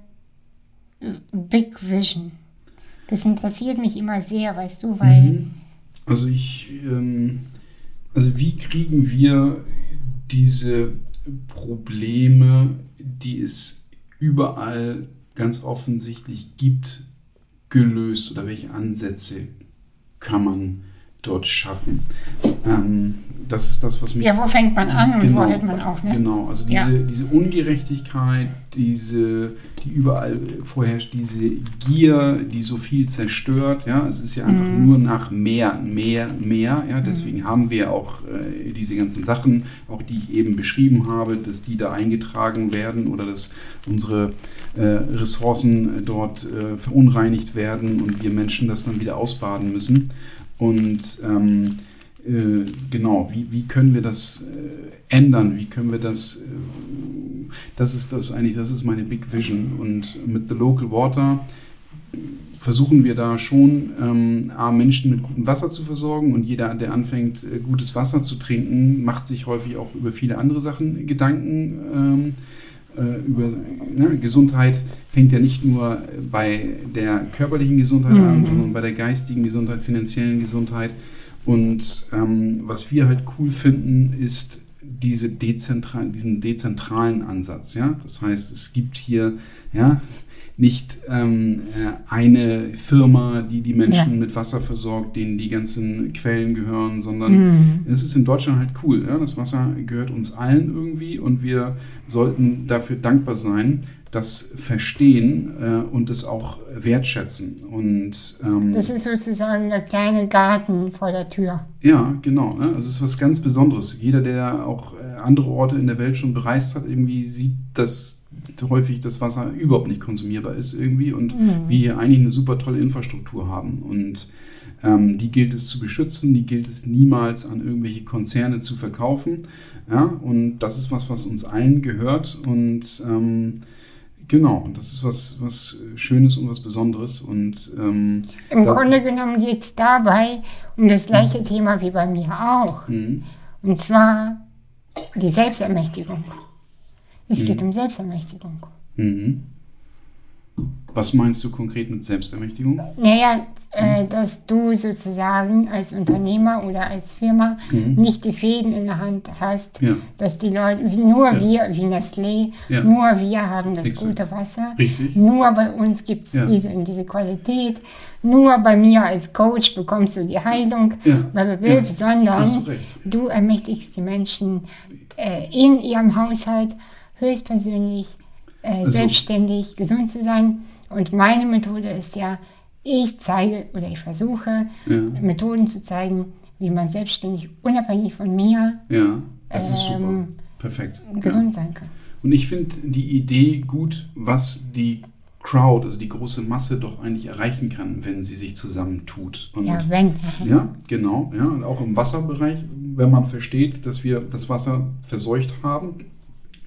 Big Vision? Das interessiert mich immer sehr, weißt du, weil. Mhm. Also ich, ähm, also wie kriegen wir diese Probleme, die es überall ganz offensichtlich gibt, gelöst oder welche Ansätze kann man dort schaffen? Ähm, das ist das, was mich. Ja, wo fängt man an und Genau. wo hört man auf? Ne? Genau, also diese, Ja. diese Ungerechtigkeit, diese, die überall vorherrscht, diese Gier, die so viel zerstört, ja, es ist ja einfach Mhm. nur nach mehr, mehr, mehr, ja, deswegen haben wir auch äh, diese ganzen Sachen, auch die ich eben beschrieben habe, dass die da eingetragen werden oder dass unsere äh, Ressourcen äh, dort äh, verunreinigt werden und wir Menschen das dann wieder ausbaden müssen. Und ähm, äh, genau, wie, wie können wir das äh, ändern? Wie können wir das, äh, das ist das eigentlich, das ist meine Big Vision. Und mit The Local Water versuchen wir da schon, ähm, A, Menschen mit gutem Wasser zu versorgen und jeder, der anfängt, äh, gutes Wasser zu trinken, macht sich häufig auch über viele andere Sachen Gedanken. Ähm, äh, über ne, Gesundheit fängt ja nicht nur bei der körperlichen Gesundheit an, Mhm. sondern bei der geistigen Gesundheit, finanziellen Gesundheit. Und ähm, was wir halt cool finden, ist diese dezentral, diesen dezentralen Ansatz. Ja? Das heißt, es gibt hier ja, nicht ähm, äh, eine Firma, die die Menschen Ja. mit Wasser versorgt, denen die ganzen Quellen gehören, sondern Mhm. es ist in Deutschland halt cool. Ja? Das Wasser gehört uns allen irgendwie und wir sollten dafür dankbar sein, das verstehen äh, und es auch wertschätzen. Und ähm, Das ist sozusagen der kleine Garten vor der Tür. ja, genau. Ne? Also es ist was ganz Besonderes. Jeder, der auch äh, andere Orte in der Welt schon bereist hat, irgendwie sieht, dass häufig das Wasser überhaupt nicht konsumierbar ist irgendwie und wir hier eigentlich eine super tolle Infrastruktur haben. Und ähm, die gilt es zu beschützen, die gilt es niemals an irgendwelche Konzerne zu verkaufen. Ja? Und das ist was, was uns allen gehört. Und ähm, genau, und das ist was, was Schönes und was Besonderes. Und ähm, Im Grunde genommen geht es dabei um das gleiche Thema wie bei mir auch. mh, Und zwar die Selbstermächtigung. Es Mhm. geht um Selbstermächtigung. Mhm. Was meinst du konkret mit Selbstermächtigung? Naja, äh, dass du sozusagen als Unternehmer oder als Firma Mhm. nicht die Fäden in der Hand hast, Ja. dass die Leute, nur Ja. wir, wie Nestlé, Ja. nur wir haben das Exakt. gute Wasser. Richtig. Nur bei uns gibt es diese, diese Qualität. Nur bei mir als Coach bekommst du die Heilung, Ja. weil du willst, sondern Hast du recht. du ermächtigst die Menschen äh, in ihrem Haushalt höchstpersönlich, äh, Also- selbstständig, gesund zu sein. Und meine Methode ist ja, ich zeige oder ich versuche, Ja. Methoden zu zeigen, wie man selbstständig, unabhängig von mir, Ja, das ist super. Ähm, Perfekt. Ja. gesund sein kann. Und ich finde die Idee gut, was die Crowd, also die große Masse, doch eigentlich erreichen kann, wenn sie sich zusammentut. Und Ja, wenn. Ja, genau. Ja, und auch im Wasserbereich, wenn man versteht, dass wir das Wasser verseucht haben,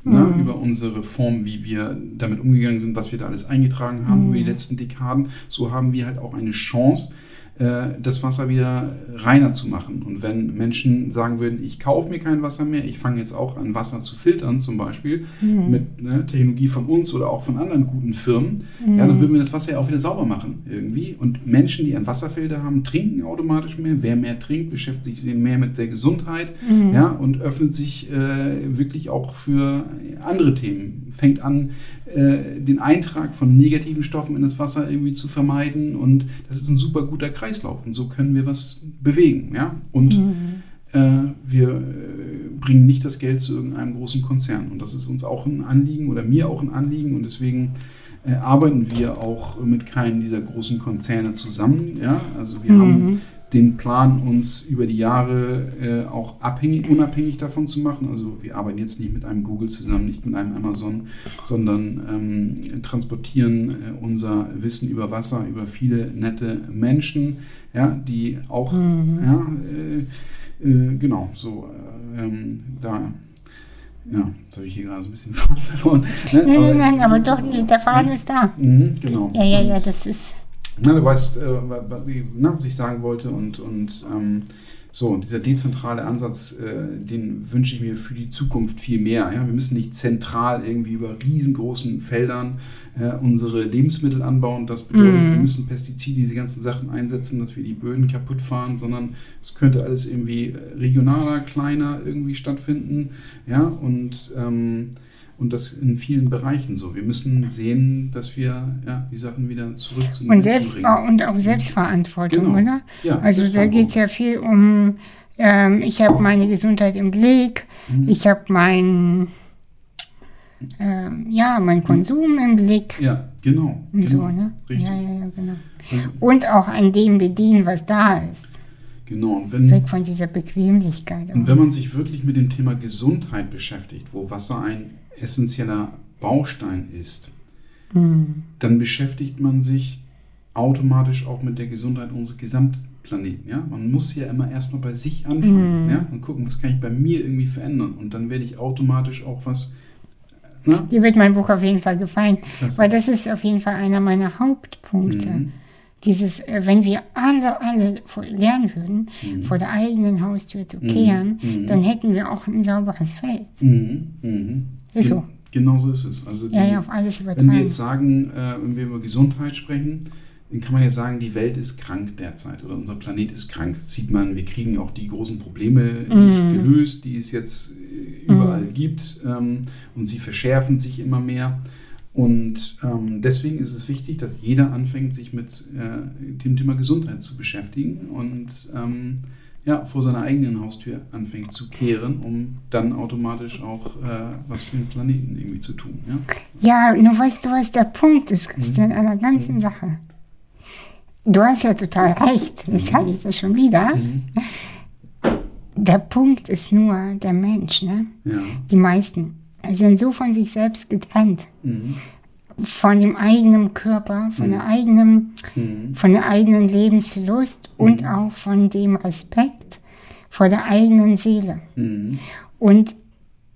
ne, über unsere Form, wie wir damit umgegangen sind, was wir da alles eingetragen haben über die letzten Dekaden, so haben wir halt auch eine Chance, das Wasser wieder reiner zu machen. Und wenn Menschen sagen würden, ich kaufe mir kein Wasser mehr, ich fange jetzt auch an, Wasser zu filtern, zum Beispiel, mit ne, Technologie von uns oder auch von anderen guten Firmen, ja, dann würden wir das Wasser ja auch wieder sauber machen irgendwie. Und Menschen, die einen Wasserfilter haben, trinken automatisch mehr. Wer mehr trinkt, beschäftigt sich mehr mit der Gesundheit ja, und öffnet sich äh, wirklich auch für andere Themen. Fängt an, äh, den Eintrag von negativen Stoffen in das Wasser irgendwie zu vermeiden. Und das ist ein super guter Kreislauf. Und so können wir was bewegen. Ja? Und äh, wir äh, bringen nicht das Geld zu irgendeinem großen Konzern. Und das ist uns auch ein Anliegen oder mir auch ein Anliegen. Und deswegen äh, arbeiten wir auch mit keinem dieser großen Konzerne zusammen. Ja? Also wir haben den Plan, uns über die Jahre äh, auch abhängig, unabhängig davon zu machen. Also wir arbeiten jetzt nicht mit einem Google zusammen, nicht mit einem Amazon, sondern ähm, transportieren äh, unser Wissen über Wasser über viele nette Menschen, ja, die auch, ja, äh, äh, genau, so, äh, ähm, da, ja, jetzt habe ich hier gerade so ein bisschen Faden verloren. Ne? Nein, nein, nein, aber doch, der Faden ist da. Mhm, genau. Ja, ja, ja, das ist. Na, du weißt, äh, wie- na, was ich sagen wollte und, und ähm, so, dieser dezentrale Ansatz, äh, den wünsche ich mir für die Zukunft viel mehr. Ja? Wir müssen nicht zentral irgendwie über riesengroßen Feldern äh, unsere Lebensmittel anbauen. Das bedeutet, Mhm. wir müssen Pestizide, diese ganzen Sachen einsetzen, dass wir die Böden kaputt fahren, sondern es könnte alles irgendwie äh, regionaler, kleiner irgendwie stattfinden. Ja, und ähm, und das in vielen Bereichen so. Wir müssen sehen, dass wir ja, die Sachen wieder zurück zu den Und, selbst, bringen. und auch Selbstverantwortung, Genau. oder? Ja, also da geht es ja viel um ähm, ich habe meine Gesundheit im Blick, Mhm. ich habe mein, ähm, ja, mein Konsum im Blick Ja, genau. und genau. so, ne? Richtig. Ja, ja, ja, genau. Also, Und auch an dem bedienen, was da ist. Genau. Und wenn, Weg von dieser Bequemlichkeit. Und wenn man sich wirklich mit dem Thema Gesundheit beschäftigt, wo Wasser ein essentieller Baustein ist, Hm. dann beschäftigt man sich automatisch auch mit der Gesundheit unseres Gesamtplaneten. Ja? Man muss ja immer erstmal bei sich anfangen Mhm. ja? und gucken, was kann ich bei mir irgendwie verändern. Und dann werde ich automatisch auch was. Ne? Dir wird mein Buch auf jeden Fall gefallen, Klasse. weil das ist auf jeden Fall einer meiner Hauptpunkte. Mhm. Dieses, äh, wenn wir alle, alle lernen würden, Mhm. vor der eigenen Haustür zu kehren, Mhm. dann hätten wir auch ein sauberes Feld. Mhm. Mhm. Ist so. Genau so ist es. Also Ja, die- ja, auf alles Wenn wir jetzt sagen, äh, wenn wir über Gesundheit sprechen, dann kann man ja sagen, die Welt ist krank derzeit oder unser Planet ist krank. Das sieht man, wir kriegen auch die großen Probleme Mhm. nicht gelöst, die es jetzt äh, überall gibt ähm, und sie verschärfen sich immer mehr. Und ähm, deswegen ist es wichtig, dass jeder anfängt, sich mit äh, dem Thema Gesundheit zu beschäftigen und ähm, ja, vor seiner eigenen Haustür anfängt zu kehren, um dann automatisch auch äh, was für den Planeten irgendwie zu tun. Ja? Ja, nur weißt du, was der Punkt ist, Christian, Mhm. an der ganzen Sache. Du hast ja total recht, jetzt sage ich das schon wieder. Mhm. Der Punkt ist nur der Mensch, ne? Ja. Die meisten sind so von sich selbst getrennt, Mhm. von dem eigenen Körper, von der eigenen, Mhm. von der eigenen Lebenslust und auch von dem Respekt vor der eigenen Seele. Mhm. Und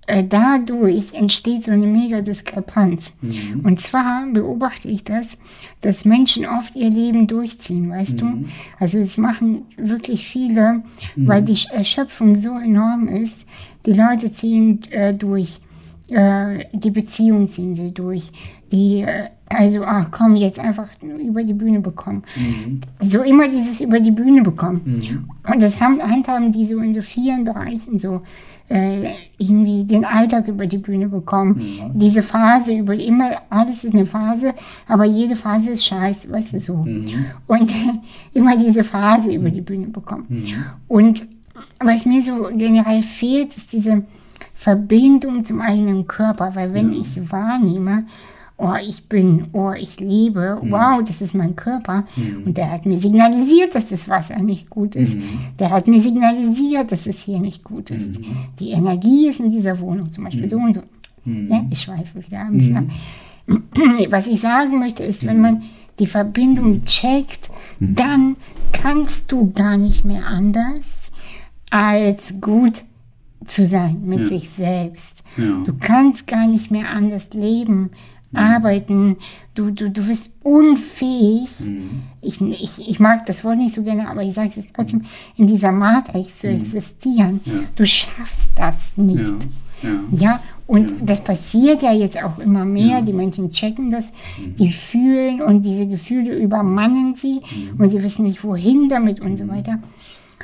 äh, dadurch entsteht so eine mega Diskrepanz. Mhm. Und zwar beobachte ich das, dass Menschen oft ihr Leben durchziehen, weißt du? Also es machen wirklich viele, weil die Erschöpfung so enorm ist. Die Leute ziehen äh, durch, äh, die Beziehung ziehen sie durch. Die, äh, also, ach komm, jetzt einfach über die Bühne bekommen. Mhm. So immer dieses über die Bühne bekommen. Mhm. Und das haben, handhaben die so in so vielen Bereichen so äh, irgendwie den Alltag über die Bühne bekommen. Diese Phase über immer, alles ist eine Phase, aber jede Phase ist scheiße, weißt du so. Mhm. Und immer diese Phase über die Bühne bekommen. Mhm. Und was mir so generell fehlt, ist diese Verbindung zum eigenen Körper, weil wenn Ja. ich wahrnehme, oh, ich bin, oh, ich lebe, wow, das ist mein Körper. Und der hat mir signalisiert, dass das Wasser nicht gut ist. Der hat mir signalisiert, dass es hier nicht gut ist. Die Energie ist in dieser Wohnung zum Beispiel so und so. Ne? Ich schweife wieder ein bisschen ab. Was ich sagen möchte, ist, wenn man die Verbindung checkt, dann kannst du gar nicht mehr anders, als gut zu sein mit Ja. sich selbst. Ja. Du kannst gar nicht mehr anders leben, arbeiten. Du, du, du bist unfähig. Mhm. Ich, ich, ich mag das Wort nicht so gerne, aber ich sage es trotzdem, in dieser Matrix zu existieren. Ja. Du schaffst das nicht. Ja. Und das passiert ja jetzt auch immer mehr. Mhm. Die Menschen checken das, die fühlen und diese Gefühle übermannen sie Mhm. und sie wissen nicht, wohin damit und so weiter.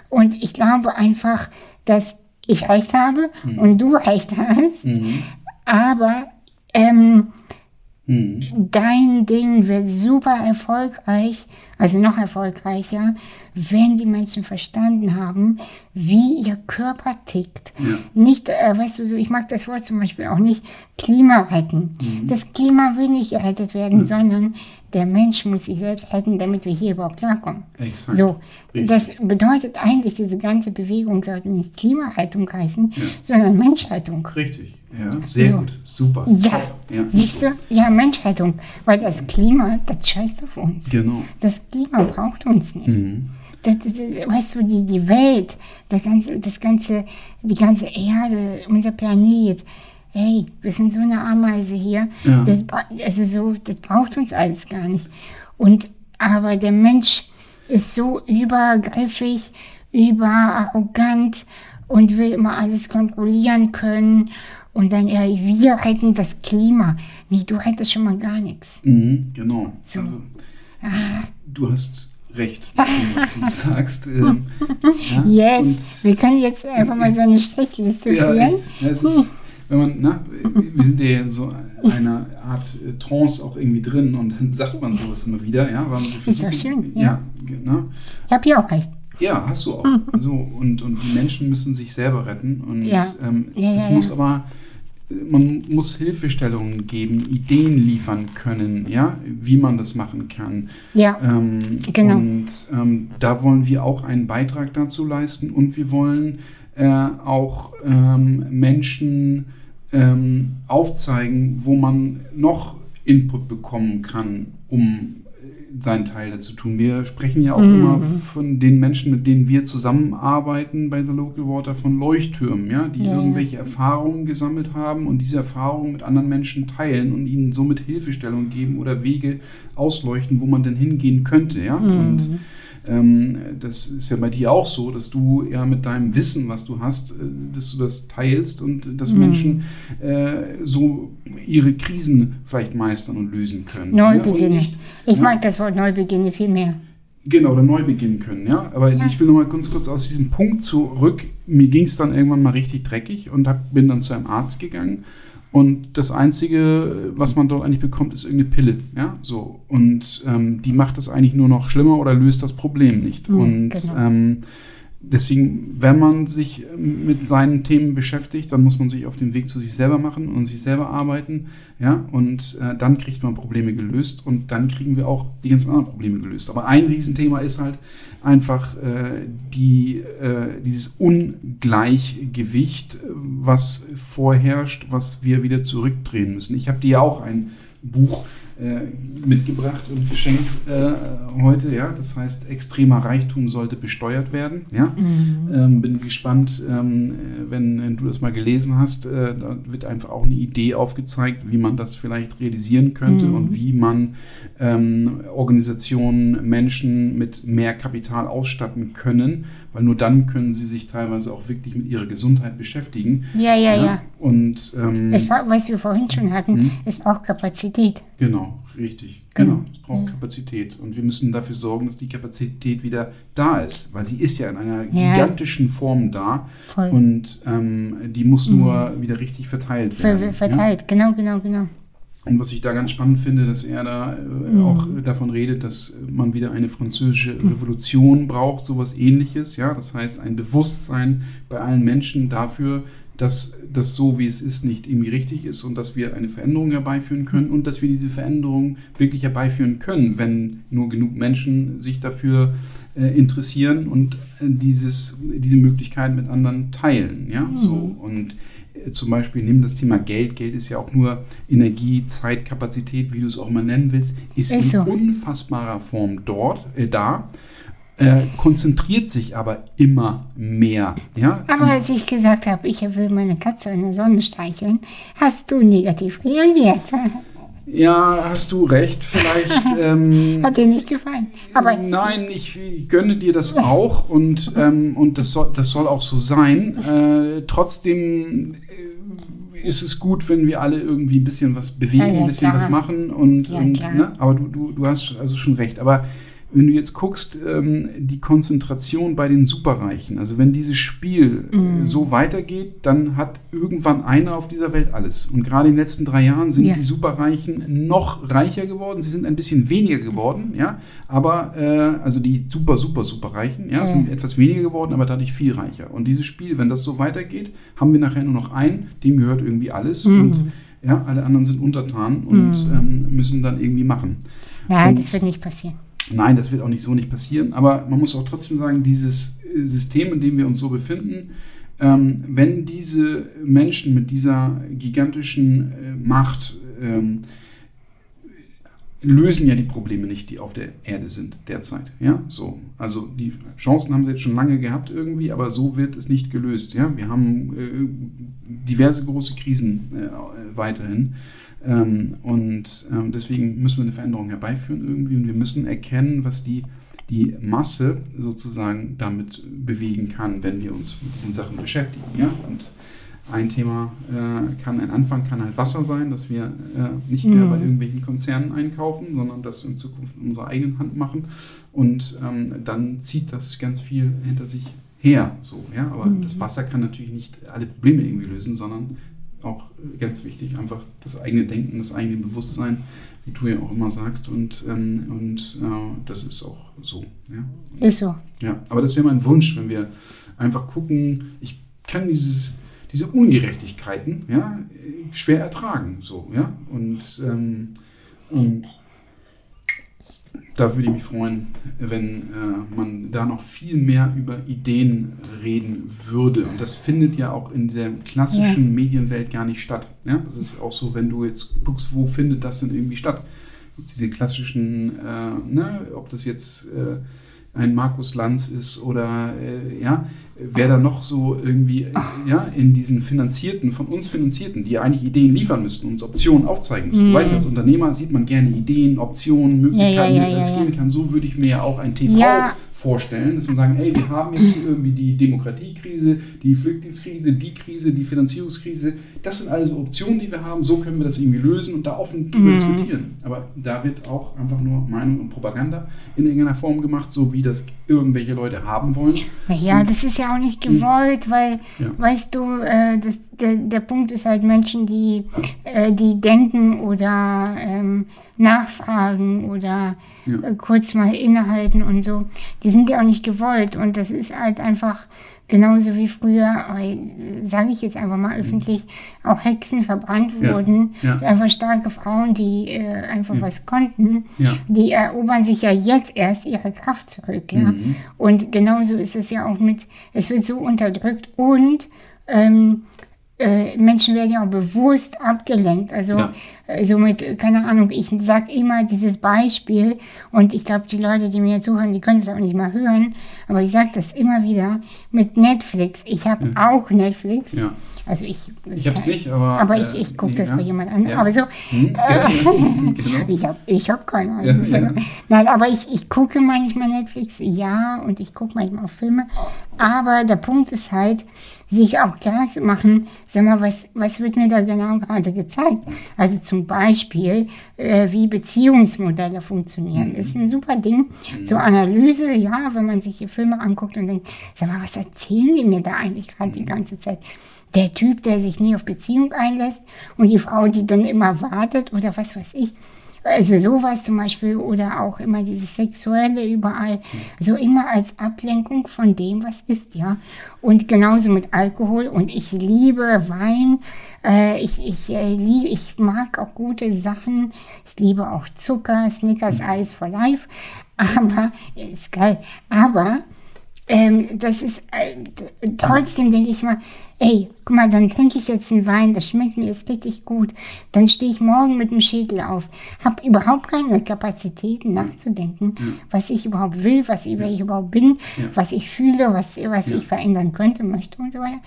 Und ich glaube einfach, dass ich recht habe und du recht hast, Mhm. aber ähm, Mhm. dein Ding wird super erfolgreich, also noch erfolgreicher, wenn die Menschen verstanden haben, wie ihr Körper tickt. Ja. Nicht, äh, weißt du, so, ich mag das Wort zum Beispiel auch nicht, Klima retten. Mhm. Das Klima will nicht gerettet werden, sondern der Mensch muss sich selbst retten, damit wir hier überhaupt klarkommen. Exakt. So, Richtig. das bedeutet eigentlich, diese ganze Bewegung sollte nicht Klimarettung heißen, sondern Menschrettung. Richtig. Ja. Sehr So. gut. Super. Ja. Ja. siehst du? Ja, Menschrettung. Weil das Klima, das scheißt auf uns. Genau. Das Klima braucht uns nicht. Mhm. Das, das, das, weißt du, die, die Welt, der ganze, das ganze, die ganze Erde, unser Planet, hey, wir sind so eine Ameise hier. Ja. Das, also so, das braucht uns alles gar nicht. Und aber der Mensch ist so übergriffig, überarrogant und will immer alles kontrollieren können. Und dann, ja, wir retten das Klima. Nee, du rettest schon mal gar nichts. Mhm. Genau. So. Also, Ah. du hast recht, was du sagst. Ähm, ja, Yes, wir können jetzt einfach mal so eine Strichliste Ja, führen. ja, es ist, wenn man, na, wir sind ja in so einer Art äh, Trance auch irgendwie drin und dann sagt man sowas immer wieder, ja. Weil Ist doch schön, ja. Ja, genau. Ich habe hier auch recht. Ja, hast du auch. So, und, und die Menschen müssen sich selber retten. Und Ja. ähm, Ja, das ja, muss ja. aber, man muss Hilfestellungen geben, Ideen liefern können, ja, wie man das machen kann. Ja, Ähm, Genau. Und ähm, da wollen wir auch einen Beitrag dazu leisten und wir wollen äh, auch ähm, Menschen ähm, aufzeigen, wo man noch Input bekommen kann, um seinen Teil dazu tun. Wir sprechen ja auch Mhm. immer von den Menschen, mit denen wir zusammenarbeiten bei The Local Water, von Leuchttürmen, ja, die Ja, ja. irgendwelche Erfahrungen gesammelt haben und diese Erfahrungen mit anderen Menschen teilen und ihnen somit Hilfestellung geben oder Wege ausleuchten, wo man denn hingehen könnte, ja. Mhm. Und das ist ja bei dir auch so, dass du ja mit deinem Wissen, was du hast, äh, dass du das teilst und dass Mhm. Menschen äh, so ihre Krisen vielleicht meistern und lösen können. Ja? Und Neubeginne. nicht, Ich ja. mag das Wort Neubeginne viel mehr. Genau, oder neu beginnen können, ja. Aber Ja. ich will noch mal ganz kurz aus diesem Punkt zurück. Mir ging es dann irgendwann mal richtig dreckig und hab, bin dann zu einem Arzt gegangen. Und das Einzige, was man dort eigentlich bekommt, ist irgendeine Pille, ja. So. Und ähm, die macht das eigentlich nur noch schlimmer oder löst das Problem nicht. Mhm, und genau. ähm, deswegen, wenn man sich ähm, mit seinen Themen beschäftigt, dann muss man sich auf den Weg zu sich selber machen und sich selber arbeiten, ja, und äh, dann kriegt man Probleme gelöst und dann kriegen wir auch die ganzen anderen Probleme gelöst. Aber ein Riesenthema ist halt einfach äh, die, äh, dieses Ungleichgewicht, äh, was vorherrscht, was wir wieder zurückdrehen müssen. Ich habe dir ja auch ein Buch äh, mitgebracht und geschenkt äh, heute, ja. Das heißt, extremer Reichtum sollte besteuert werden, ja. Ähm, bin gespannt, ähm, wenn, wenn du das mal gelesen hast, äh, da wird einfach auch eine Idee aufgezeigt, wie man das vielleicht realisieren könnte Mhm. und wie man ähm, Organisationen, Menschen mit mehr Kapital ausstatten können, weil nur dann können sie sich teilweise auch wirklich mit ihrer Gesundheit beschäftigen. Ja, ja, ja. Und ähm, Es braucht, was wir vorhin schon hatten, Mhm. es braucht Kapazität. Genau, richtig. Mhm. Genau. Es braucht Kapazität. Und wir müssen dafür sorgen, dass die Kapazität wieder da ist, weil sie ist ja in einer Ja. gigantischen Form da. Voll. Und ähm, die muss nur wieder richtig verteilt Ver werden. verteilt, genau, genau, genau. Ja? Und was ich da ganz spannend finde, dass er da äh, auch äh, davon redet, dass man wieder eine französische Revolution braucht, sowas ähnliches. Ja, das heißt ein Bewusstsein bei allen Menschen dafür, dass das so, wie es ist, nicht irgendwie richtig ist und dass wir eine Veränderung herbeiführen können und dass wir diese Veränderung wirklich herbeiführen können, wenn nur genug Menschen sich dafür äh, interessieren und äh, dieses, diese Möglichkeit mit anderen teilen. Ja, so und zum Beispiel nimm das Thema Geld. Geld ist ja auch nur Energie, Zeit, Kapazität, wie du es auch mal nennen willst, ist, Ist in so. unfassbarer Form dort, äh, da, äh, konzentriert sich aber immer mehr. Ja? Aber als ich gesagt habe, ich will meine Katze in der Sonne streicheln, hast du negativ reagiert. Ja, hast du recht. Vielleicht. ähm, Hat dir nicht gefallen. Aber Nein, ich, ich gönne dir das auch und, ähm, und das, soll, das soll auch so sein. Äh, trotzdem äh, ist es gut, wenn wir alle irgendwie ein bisschen was bewegen, Ja, ja, ein bisschen klar. was machen und, Ja, und ne? aber du, du, du hast also schon recht. Aber wenn du jetzt guckst, ähm, die Konzentration bei den Superreichen, also wenn dieses Spiel äh, so weitergeht, dann hat irgendwann einer auf dieser Welt alles. Und gerade in den letzten drei Jahren sind Ja. die Superreichen noch reicher geworden. Sie sind ein bisschen weniger geworden, ja. Aber äh, also die super, super, super Reichen, ja, Ja. sind etwas weniger geworden, aber dadurch viel reicher. Und dieses Spiel, wenn das so weitergeht, haben wir nachher nur noch einen, dem gehört irgendwie alles Mhm. und ja, alle anderen sind untertan und ähm, müssen dann irgendwie machen. ja, Und- das wird nicht passieren. Nein, das wird auch nicht so nicht passieren. Aber man muss auch trotzdem sagen, dieses äh, System, in dem wir uns so befinden, ähm, wenn diese Menschen mit dieser gigantischen äh, Macht ähm, lösen ja die Probleme nicht, die auf der Erde sind derzeit. Ja, so. Also die Chancen haben sie jetzt schon lange gehabt irgendwie, aber so wird es nicht gelöst. Ja, wir haben äh, diverse große Krisen äh, weiterhin. Ähm, und ähm, deswegen müssen wir eine Veränderung herbeiführen irgendwie und wir müssen erkennen, was die, die Masse sozusagen damit bewegen kann, wenn wir uns mit diesen Sachen beschäftigen. Ja? Und ein Thema äh, kann, ein Anfang kann halt Wasser sein, dass wir äh, nicht mehr Mhm. bei irgendwelchen Konzernen einkaufen, sondern das in Zukunft in unserer eigenen Hand machen. Und ähm, dann zieht das ganz viel hinter sich her. So, ja? Aber Mhm. das Wasser kann natürlich nicht alle Probleme irgendwie lösen, sondern auch ganz wichtig, einfach das eigene Denken, das eigene Bewusstsein, wie du ja auch immer sagst. Und, ähm, und äh, das ist auch so. Ja. Ist so. Ja, aber das wäre mein Wunsch, wenn wir einfach gucken, ich kann dieses, diese Ungerechtigkeiten ja, schwer ertragen. So, ja? Und, ähm, und da würde ich mich freuen, wenn äh, man da noch viel mehr über Ideen reden würde. Und das findet ja auch in der klassischen ja. Medienwelt gar nicht statt. Ja? Das ist auch so, wenn du jetzt guckst, wo findet das denn irgendwie statt? Diese klassischen, äh, ne, ob das jetzt äh, ein Markus Lanz ist oder äh, ja, wer da noch so irgendwie äh, ja, in diesen Finanzierten, von uns Finanzierten, die eigentlich Ideen liefern müssten, uns Optionen aufzeigen müssen. Mhm. Du weißt, als Unternehmer sieht man gerne Ideen, Optionen, Möglichkeiten, ja, ja, ja, wie es alles gehen kann. So würde ich mir ja auch ein TV vorstellen, dass wir sagen, ey, wir haben jetzt hier irgendwie die Demokratiekrise, die Flüchtlingskrise, die Krise, die Finanzierungskrise. Das sind alles Optionen, die wir haben. So können wir das irgendwie lösen und da offen drüber mhm. diskutieren. Aber da wird auch einfach nur Meinung und Propaganda in irgendeiner Form gemacht, so wie das irgendwelche Leute haben wollen. Ja, und, das ist ja auch nicht gewollt, weil, ja. weißt du, äh, das, der, der Punkt ist halt Menschen, die, äh, die denken oder ähm, nachfragen oder ja. äh, kurz mal innehalten und so, die sind ja auch nicht gewollt. Und das ist halt einfach genauso wie früher, sage ich jetzt einfach mal öffentlich, auch Hexen verbrannt wurden. Ja. Einfach starke Frauen, die äh, einfach was konnten, die erobern sich ja jetzt erst ihre Kraft zurück. Ja? Mhm. Und genauso ist es ja auch mit, es wird so unterdrückt und ähm, äh, Menschen werden ja auch bewusst abgelenkt. Also ja. äh, somit, keine Ahnung, ich sage immer dieses Beispiel und ich glaube, die Leute, die mir zuhören, die können es auch nicht mal hören, aber ich sage das immer wieder mit Netflix. Ich habe ja. auch Netflix. Ja. Also ich. Ich habe es nicht, aber. Aber ich, ich gucke äh, das bei jemand anderem. Aber so. Hm, äh, genau. ich habe ich hab keine Ahnung. Nein, aber ich, ich gucke manchmal Netflix, ja, und ich gucke manchmal auch Filme. Aber der Punkt ist halt, sich auch klar zu machen, sag mal, was, was wird mir da genau gerade gezeigt? Also zum Beispiel, äh, wie Beziehungsmodelle funktionieren. Mhm. Ist ein super Ding mhm. zur Analyse, ja, wenn man sich die Filme anguckt und denkt, sag mal, was erzählen die mir da eigentlich gerade die mhm. ganze Zeit? Der Typ, der sich nie auf Beziehung einlässt und die Frau, die dann immer wartet oder was weiß ich. Also sowas zum Beispiel oder auch immer dieses Sexuelle überall, so immer als Ablenkung von dem, was ist, ja. Und genauso mit Alkohol. Und ich liebe Wein, äh, ich, ich, äh, lieb, ich mag auch gute Sachen, ich liebe auch Zucker, Snickers, Eis for Life, aber, ist geil, aber ähm, das ist, äh, trotzdem denke ich mal, ey, guck mal, dann trinke ich jetzt einen Wein, das schmeckt mir jetzt richtig gut. Dann stehe ich morgen mit dem Schädel auf. Habe überhaupt keine Kapazitäten nachzudenken, ja. was ich überhaupt will, was ich, ja. ich überhaupt bin, ja. was ich fühle, was, was ich verändern könnte, möchte und so weiter.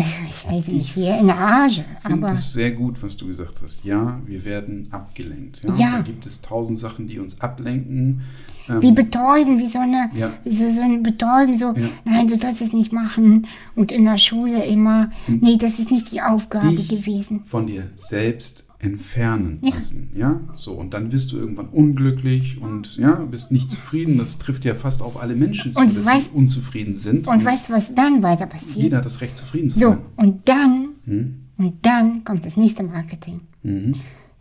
Also ich weiß nicht, hier in der Rage. Ich finde es sehr gut, was du gesagt hast. Ja, wir werden abgelenkt. Ja? ja. Da gibt es tausend Sachen, die uns ablenken. Ähm, wie betäuben, wie so eine, ja. wie so, so ein Betäuben, so, ja. nein, du sollst es nicht machen. Und in der Schule immer, hm. nee, das ist nicht die Aufgabe gewesen. Von dir selbst entfernen ja. lassen, ja, so und dann wirst du irgendwann unglücklich und ja bist nicht zufrieden. Das trifft ja fast auf alle Menschen zu, und dass weißt, sie unzufrieden sind. Und, und, weißt du, was dann weiter passiert? Jeder hat das Recht, zufrieden zu so, sein. So und dann hm? und dann kommt das nächste Marketing. Mhm.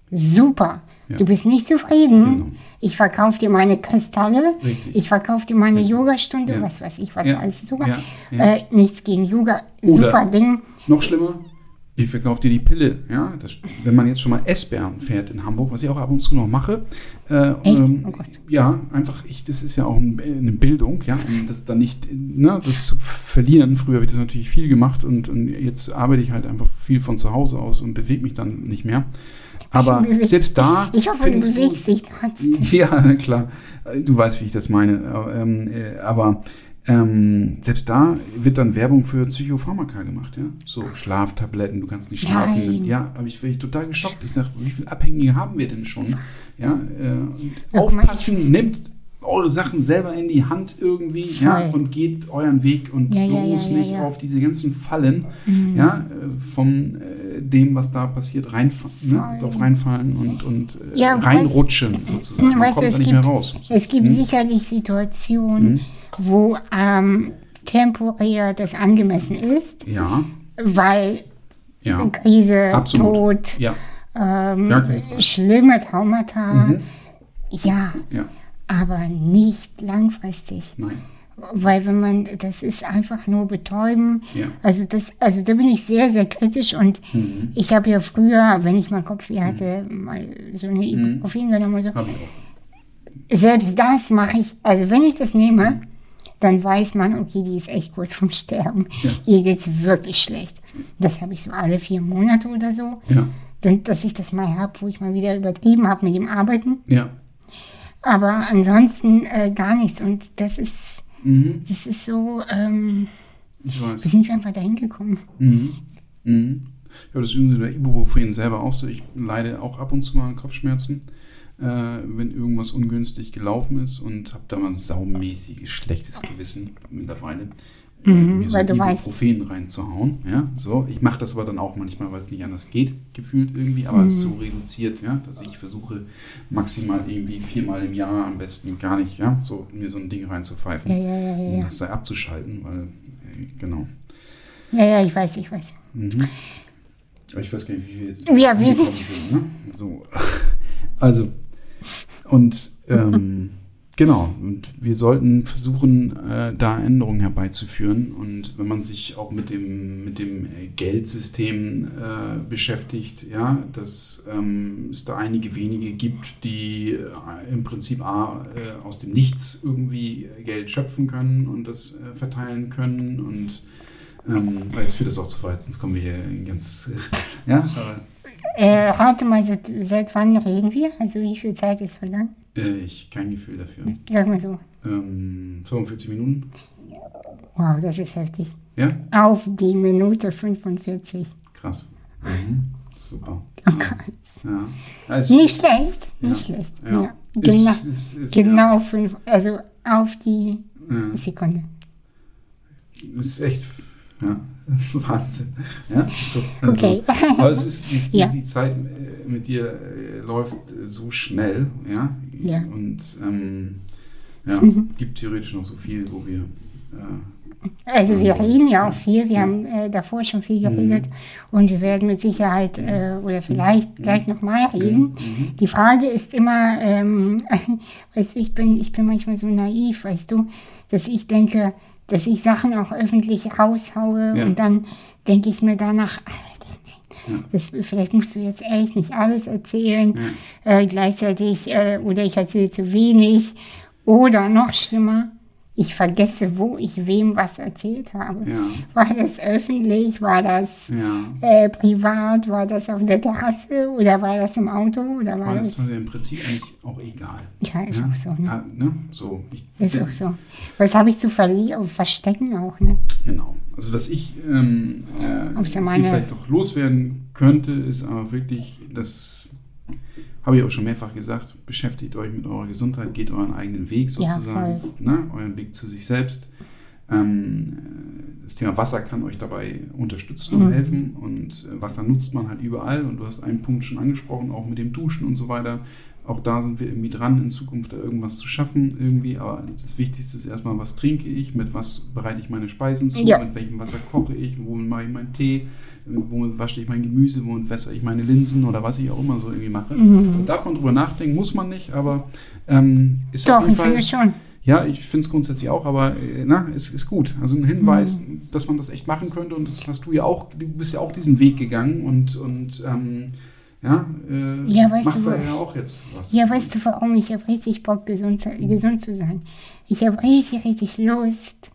Super. Ja. Du bist nicht zufrieden. Genau. Ich verkaufe dir meine Kristalle. Richtig. Ich verkaufe dir meine Yogastunde, ja. was weiß ich, was ja. alles sogar. Äh, nichts gegen Yoga. Oder Super Ding. Noch schlimmer, ich verkaufe dir die Pille. Ja, das, wenn man jetzt schon mal S-Bahn fährt in Hamburg, was ich auch ab und zu noch mache. Äh, ähm, oh ja, einfach, ich, das ist ja auch ein, eine Bildung, ja, um das dann nicht, ne, das zu verlieren. Früher habe ich das natürlich viel gemacht und, und jetzt arbeite ich halt einfach viel von zu Hause aus und bewege mich dann nicht mehr. Aber selbst da. Ich hoffe, du bewegst dich trotzdem. Ja, klar. Du weißt, wie ich das meine. Ähm, äh, aber ähm, selbst da wird dann Werbung für Psychopharmaka gemacht, ja. So Schlaftabletten, du kannst nicht schlafen. Nein. Ja, aber ich bin total geschockt. Ich sage, wie viele Abhängige haben wir denn schon? Ja, äh, aufpassen, nimmt eure Sachen selber in die Hand irgendwie ja, und geht euren Weg und ja, bloß ja, nicht auf diese ganzen Fallen mhm. ja, äh, von äh, dem, was da passiert, reinfa ne, drauf reinfallen und, und äh, reinrutschen weißt, sozusagen. Man weißt, kommt da nicht gibt, mehr raus. Es gibt hm? sicherlich Situationen, hm? Wo ähm, temporär das angemessen ist. Ja. Weil Ja. Krise, Absolut. Tod, Ja. ähm, Frage. schlimme Traumata. Mhm. Ja, Ja. aber nicht langfristig. Nein. Weil wenn man, das ist einfach nur betäuben. Ja. Also das, also da bin ich sehr, sehr kritisch und Mhm. ich habe ja früher, wenn ich mal Kopfweh hatte, mal so eine Ibuprofen genommen so. Selbst das mache ich, also wenn ich das nehme, dann weiß man, okay, die ist echt kurz vorm Sterben. Ja. Ihr geht es wirklich schlecht. Das habe ich so alle vier Monate oder so. Ja. Dann, dass ich das mal habe, wo ich mal wieder übertrieben habe mit dem Arbeiten. Ja. Aber ansonsten äh, gar nichts. Und das ist, Mhm. das ist so, ähm, Ich weiß. wir sind einfach dahin gekommen. Mhm. Mhm. Ja, das ist übrigens bei Ibuprofen selber auch so. Ich leide auch ab und zu mal an Kopfschmerzen, äh, wenn irgendwas ungünstig gelaufen ist und habe da mal saumäßiges schlechtes Gewissen mittlerweile. äh, Mhm, mir so du weißt- Ibuprofen reinzuhauen. Ja, so. Ich mache das aber dann auch manchmal, weil es nicht anders geht, gefühlt irgendwie, aber es ist Mhm. so reduziert, ja, dass ich versuche maximal irgendwie viermal im Jahr am besten gar nicht, ja, so mir so ein Ding reinzupfeifen, Ja, ja, ja, um das sei abzuschalten, weil, äh, genau. Ja, ja, ich weiß, ich weiß. Mhm. Aber ich weiß gar nicht, wie wir jetzt Ja, sind- sind. Ne? So. Also, und ähm, genau, und wir sollten versuchen, äh, da Änderungen herbeizuführen. Und wenn man sich auch mit dem, mit dem Geldsystem äh, beschäftigt, ja, dass ähm, es da einige wenige gibt, die äh, im Prinzip A, äh, aus dem Nichts irgendwie Geld schöpfen können und das äh, verteilen können und ähm, weil jetzt führt das auch zu weit, sonst kommen wir hier ganz. Ja, aber Äh, rate mal, seit, seit wann reden wir? Also wie viel Zeit ist vergangen? äh, ich kein Gefühl dafür. Sag mal so. Ähm, 45 Minuten? Wow, das ist heftig. Ja? Auf die Minute 45. Krass. Mhm. Super. Oh Gott. Ja. Es- Nicht schlecht, nicht Ja. schlecht. Ja. Ja. Genau, Ist, ist, ist, genau fünf, also auf die Sekunde. ist echt. Ja, Wahnsinn. Ja, so, also, Okay. Aber es ist, es, Ja. die Zeit äh, mit dir äh, läuft äh, so schnell, ja. Ja. Und ähm, ja, gibt theoretisch noch so viel, wo wir. Äh, Also wir reden ja auch viel, wir haben äh, davor schon viel geredet und wir werden mit Sicherheit äh, oder vielleicht gleich nochmal reden. Die Frage ist immer, ähm, weißt du, ich bin, ich bin manchmal so naiv, weißt du, dass ich denke, dass ich Sachen auch öffentlich raushaue Ja. und dann denke ich mir danach, Alter, das, vielleicht musst du jetzt echt nicht alles erzählen, äh, gleichzeitig äh, oder ich erzähle zu wenig. Oder noch schlimmer, ich vergesse, wo ich wem was erzählt habe. ja, War das öffentlich? War das ja. äh, privat? War das auf der Terrasse? Oder war das im Auto? Oder war das das... ist doch im Prinzip eigentlich auch egal. Ja, ist ja? auch so, ne? Ja, ne? So, ich, Ist auch so. Was habe ich zu verlieren? Verstecken auch, ne? Genau. Also was ich ähm, äh, vielleicht noch loswerden könnte, ist aber wirklich, das habe ich auch schon mehrfach gesagt, beschäftigt euch mit eurer Gesundheit, geht euren eigenen Weg Ja, sozusagen, voll. ne? euren Weg zu sich selbst. Ähm, das Thema Wasser kann euch dabei unterstützen und Mhm. helfen und äh, Wasser nutzt man halt überall und du hast einen Punkt schon angesprochen, auch mit dem Duschen und so weiter. Auch da sind wir irgendwie dran, in Zukunft da irgendwas zu schaffen irgendwie. Aber das Wichtigste ist erstmal, was trinke ich, mit was bereite ich meine Speisen zu, Ja. mit welchem Wasser koche ich, womit mache ich meinen Tee, womit wasche ich mein Gemüse, womit wässere ich meine Linsen oder was ich auch immer so irgendwie mache. Mhm. Da darf man drüber nachdenken, muss man nicht, aber ähm, ist auf Doch, jeden ich Fall. schon. Ja, ich finde es grundsätzlich auch, aber äh, na, es ist gut. Also ein Hinweis, Mhm. dass man das echt machen könnte und das hast du ja auch, du bist ja auch diesen Weg gegangen und, und ähm, ja, äh, Ja, weißt machst du, ja auch jetzt was. Ja, weißt du warum? Ich habe richtig Bock, gesund, zu- gesund zu sein. Ich habe richtig, richtig Lust,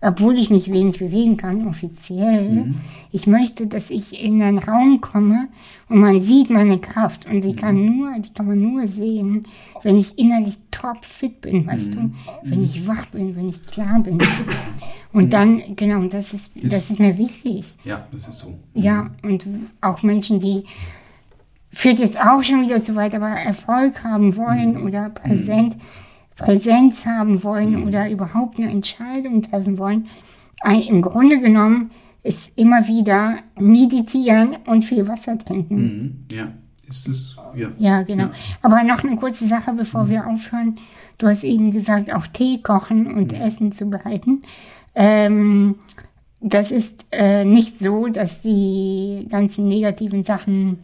obwohl ich mich wenig bewegen kann, offiziell. Mhm. Ich möchte, dass ich in einen Raum komme und man sieht meine Kraft. Und die kann, nur, die kann man nur sehen, wenn ich innerlich top fit bin, weißt Mhm. du? Wenn ich wach bin, wenn ich klar bin. Und dann, genau, das ist, das Ist- ist mir wichtig. Ja, das ist so. Ja, und auch Menschen, die führt jetzt auch schon wieder zu weit, aber Erfolg haben wollen oder präsent, Präsenz haben wollen oder überhaupt eine Entscheidung treffen wollen. Im Grunde genommen ist immer wieder meditieren und viel Wasser trinken. Mhm. Ja, ist es, ja. Ja, genau. Ja. Aber noch eine kurze Sache, bevor wir aufhören. Du hast eben gesagt, auch Tee kochen und Essen zubereiten. Ähm, das ist äh, nicht so, dass die ganzen negativen Sachen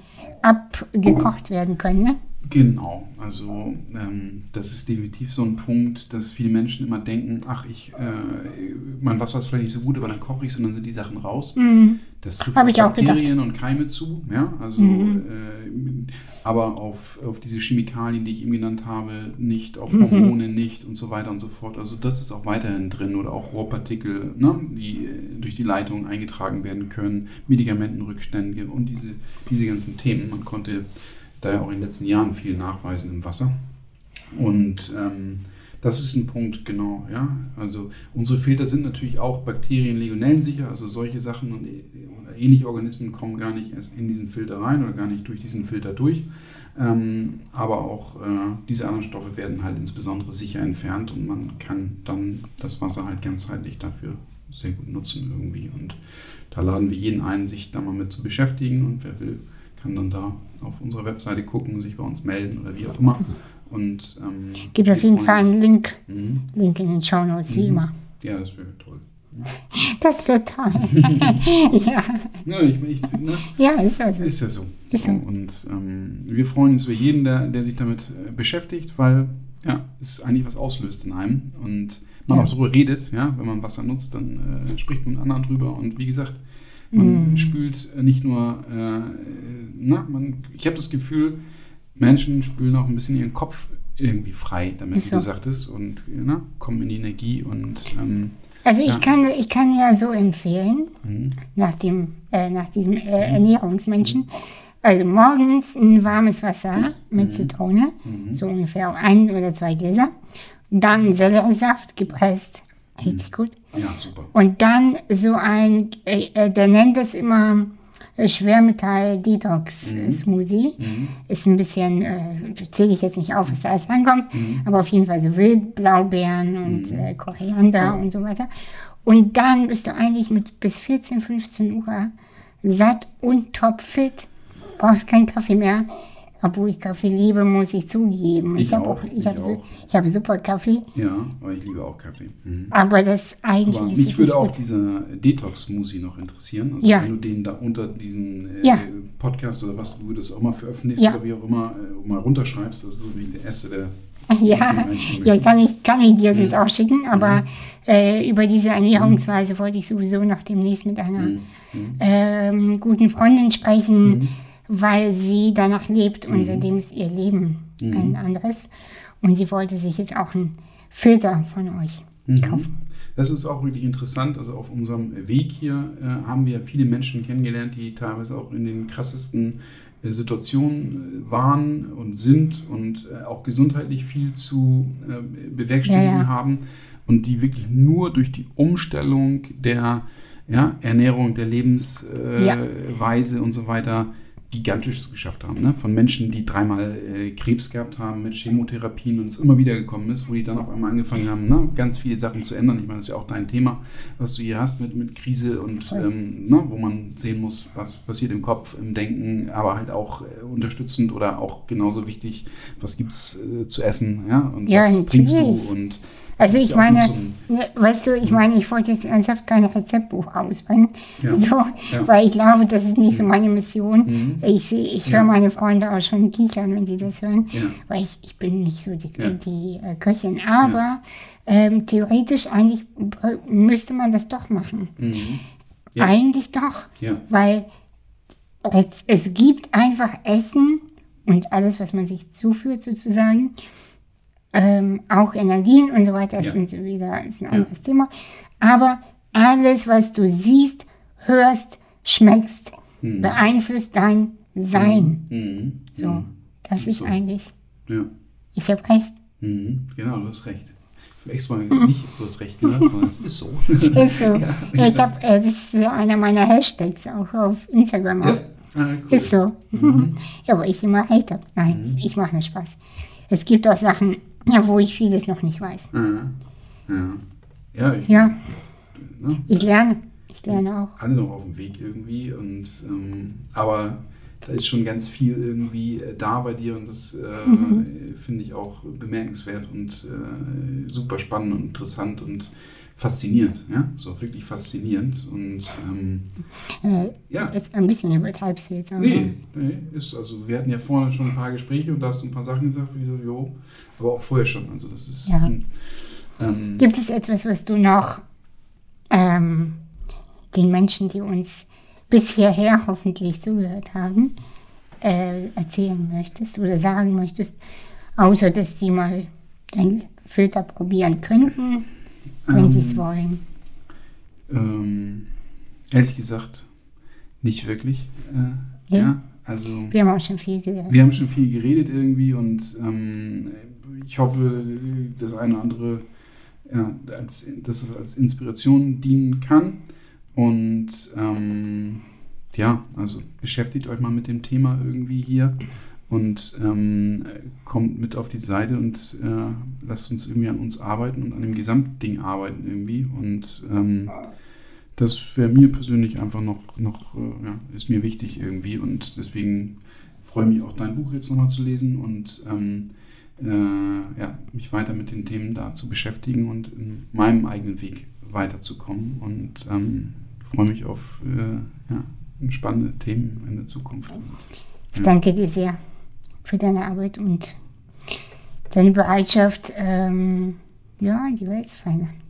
abgekocht werden können. Ne? Genau, also ähm, das ist definitiv so ein Punkt, dass viele Menschen immer denken, ach, ich, äh, mein Wasser ist vielleicht nicht so gut, aber dann koche ich es und dann sind die Sachen raus. Mhm. Das trifft Hab auf Bakterien und Keime zu, ja, also Mhm. äh, aber auf, auf diese Chemikalien, die ich eben genannt habe, nicht, auf Mhm. Hormone nicht und so weiter und so fort. Also das ist auch weiterhin drin oder auch Rohrpartikel, ne, die äh, durch die Leitung eingetragen werden können, Medikamentenrückstände und diese, diese ganzen Themen. Man konnte da ja auch in den letzten Jahren viel nachweisen im Wasser. Und ähm, das ist ein Punkt, genau, ja. Also unsere Filter sind natürlich auch Bakterien, Legionellen sicher, also solche Sachen und äh, ähnliche Organismen kommen gar nicht erst in diesen Filter rein oder gar nicht durch diesen Filter durch. Ähm, aber auch äh, diese anderen Stoffe werden halt insbesondere sicher entfernt und man kann dann das Wasser halt ganzheitlich dafür sehr gut nutzen irgendwie. Und da laden wir jeden ein, sich da mal mit zu beschäftigen und wer will, kann dann da auf unserer Webseite gucken, sich bei uns melden oder wie auch immer. Und ähm, Gibt auf jeden Fall einen Link, Mhm. Link in den Show Notes, wie Mhm. immer. Ja, das wäre toll. Das wird toll. ja. Ja, ich, ich, ne? ja, ist also. Ist ja so. Ist so. so. Und ähm, wir freuen uns über jeden, der, der sich damit äh, beschäftigt, weil ja, es eigentlich was auslöst in einem. Und man Ja. auch darüber redet, ja, wenn man Wasser nutzt, dann äh, spricht man mit anderen drüber. Und wie gesagt, man Mhm. spült nicht nur, äh, na, man, ich habe das Gefühl, Menschen spülen auch ein bisschen ihren Kopf irgendwie frei, damit, Ist wie du so. sagtest, und na, kommen in die Energie und ähm, Also ich, Ja. kann, ich kann ja so empfehlen, mhm. nach, dem, äh, nach diesem äh, Ernährungsmenschen, also morgens ein warmes Wasser mit Zitrone, Mhm. so ungefähr ein oder zwei Gläser. Dann Selleriesaft gepresst, richtig gut. ja, super. Und dann so ein, äh, äh, der nennt das immer äh, Schwermetall-Detox-Smoothie. Mhm. Ist ein bisschen, äh, zähle ich jetzt nicht auf, was da alles reinkommt, Mhm. aber auf jeden Fall so Wildblaubeeren und äh, Koriander und so weiter. Und dann bist du eigentlich mit bis 14, 15 Uhr satt und topfit, brauchst keinen Kaffee mehr. Obwohl ich Kaffee liebe, muss ich zugeben. Ich habe auch, ich ich habe su ich habe super Kaffee, Ja, aber ich liebe auch Kaffee. Mhm. aber das eigentlich Aber ist mich würde auch gut. dieser Detox-Smoothie noch interessieren. Also Ja. wenn du den da unter diesen äh, Ja. Podcast oder was du das auch mal veröffentlichst Ja. oder wie auch immer äh, mal runterschreibst, das ist so wie der erste, der Ja, ja kann, ich, kann ich dir Mhm. jetzt auch schicken, aber äh, über diese Ernährungsweise wollte ich sowieso noch demnächst mit einer Mhm. ähm, guten Freundin sprechen, Mhm. Weil sie danach lebt und Mhm. seitdem ist ihr Leben Mhm. ein anderes. Und sie wollte sich jetzt auch einen Filter von euch Mhm. kaufen. Das ist auch wirklich interessant. Also auf unserem Weg hier äh, haben wir viele Menschen kennengelernt, die teilweise auch in den krassesten äh, Situationen äh, waren und sind und äh, auch gesundheitlich viel zu äh, bewerkstelligen Ja, ja. haben und die wirklich nur durch die Umstellung der ja, Ernährung, der Lebensweise und so weiter Gigantisches geschafft haben. Ne? Von Menschen, die dreimal äh, Krebs gehabt haben mit Chemotherapien und es immer wieder gekommen ist, wo die dann auf einmal angefangen haben, ne? ganz viele Sachen zu ändern. Ich meine, das ist ja auch dein Thema, was du hier hast mit, mit Krise und ähm, ne? wo man sehen muss, was passiert im Kopf, im Denken, aber halt auch äh, unterstützend oder auch genauso wichtig, was gibt es äh, zu essen ja? und Ja, was trinkst du und Also ich ja meine, so weißt du, ich meine, ich wollte jetzt ernsthaft kein Rezeptbuch rausbringen, Ja. so, Ja. weil ich glaube, das ist nicht so meine Mission. Mhm. Ich, ich höre meine Freunde auch schon kichern, wenn die das hören, weil ich, ich bin nicht so die, die äh, Köchin. Aber ähm, theoretisch eigentlich müsste man das doch machen. Mhm. Eigentlich doch, weil es, es gibt einfach Essen und alles, was man sich zuführt sozusagen, ähm, auch Energien und so weiter, das Ja. sind wieder ist ein anderes Thema. Aber alles, was du siehst, hörst, schmeckst, Mhm. beeinflusst dein Sein. Mhm. So, Mhm. das ist So. eigentlich, Ja. ich habe recht. Mhm. Genau, du hast recht. Ich habe extra nicht, du hast recht gesagt, sondern es ist so. Ist so. Ich habe, äh, das ist einer meiner Hashtags auch auf Instagram. Ja. Ah, cool. Ist so. Ja, aber ich immer recht habe. Nein, ich mache nur Spaß. Es gibt auch Sachen, ja, wo ich vieles noch nicht weiß. Ja. Ja, ich, Ja, ne, ich lerne. Ich lerne auch. alle noch auf dem Weg irgendwie. Und, ähm, aber da ist schon ganz viel irgendwie äh, da bei dir und das äh, Mhm. finde ich auch bemerkenswert und äh, super spannend und interessant und faszinierend, ja, so wirklich faszinierend und ähm, äh, ja. Ist ein bisschen du jetzt. Nee, nee, ist, also wir hatten ja vorne schon ein paar Gespräche und da hast du ein paar Sachen gesagt, wie so, jo, aber auch vorher schon, also das ist... Ja. Ähm, Gibt es etwas, was du noch ähm, den Menschen, die uns bis hierher hoffentlich zugehört haben, äh, erzählen möchtest oder sagen möchtest, außer dass die mal dein Filter probieren könnten, wenn ähm, sie es wollen? Ähm, ehrlich gesagt, nicht wirklich. Äh, ja. ja. also wir haben auch schon viel geredet. Wir haben schon viel geredet irgendwie und ähm, ich hoffe, das eine oder andere, ja, als, dass es als Inspiration dienen kann. Und ähm, ja, also beschäftigt euch mal mit dem Thema irgendwie hier und ähm, kommt mit auf die Seite und äh, lasst uns irgendwie an uns arbeiten und an dem Gesamtding arbeiten irgendwie. Und ähm, das wäre mir persönlich einfach noch, noch äh, ja, ist mir wichtig irgendwie. Und deswegen freue ich mich auch, dein Buch jetzt nochmal zu lesen und ähm, äh, ja, mich weiter mit den Themen da zu beschäftigen und in meinem eigenen Weg weiterzukommen. Und ähm, freue mich auf äh, ja, spannende Themen in der Zukunft. Ich danke dir sehr für deine Arbeit und deine Bereitschaft, ähm, ja, die Welt zu verändern.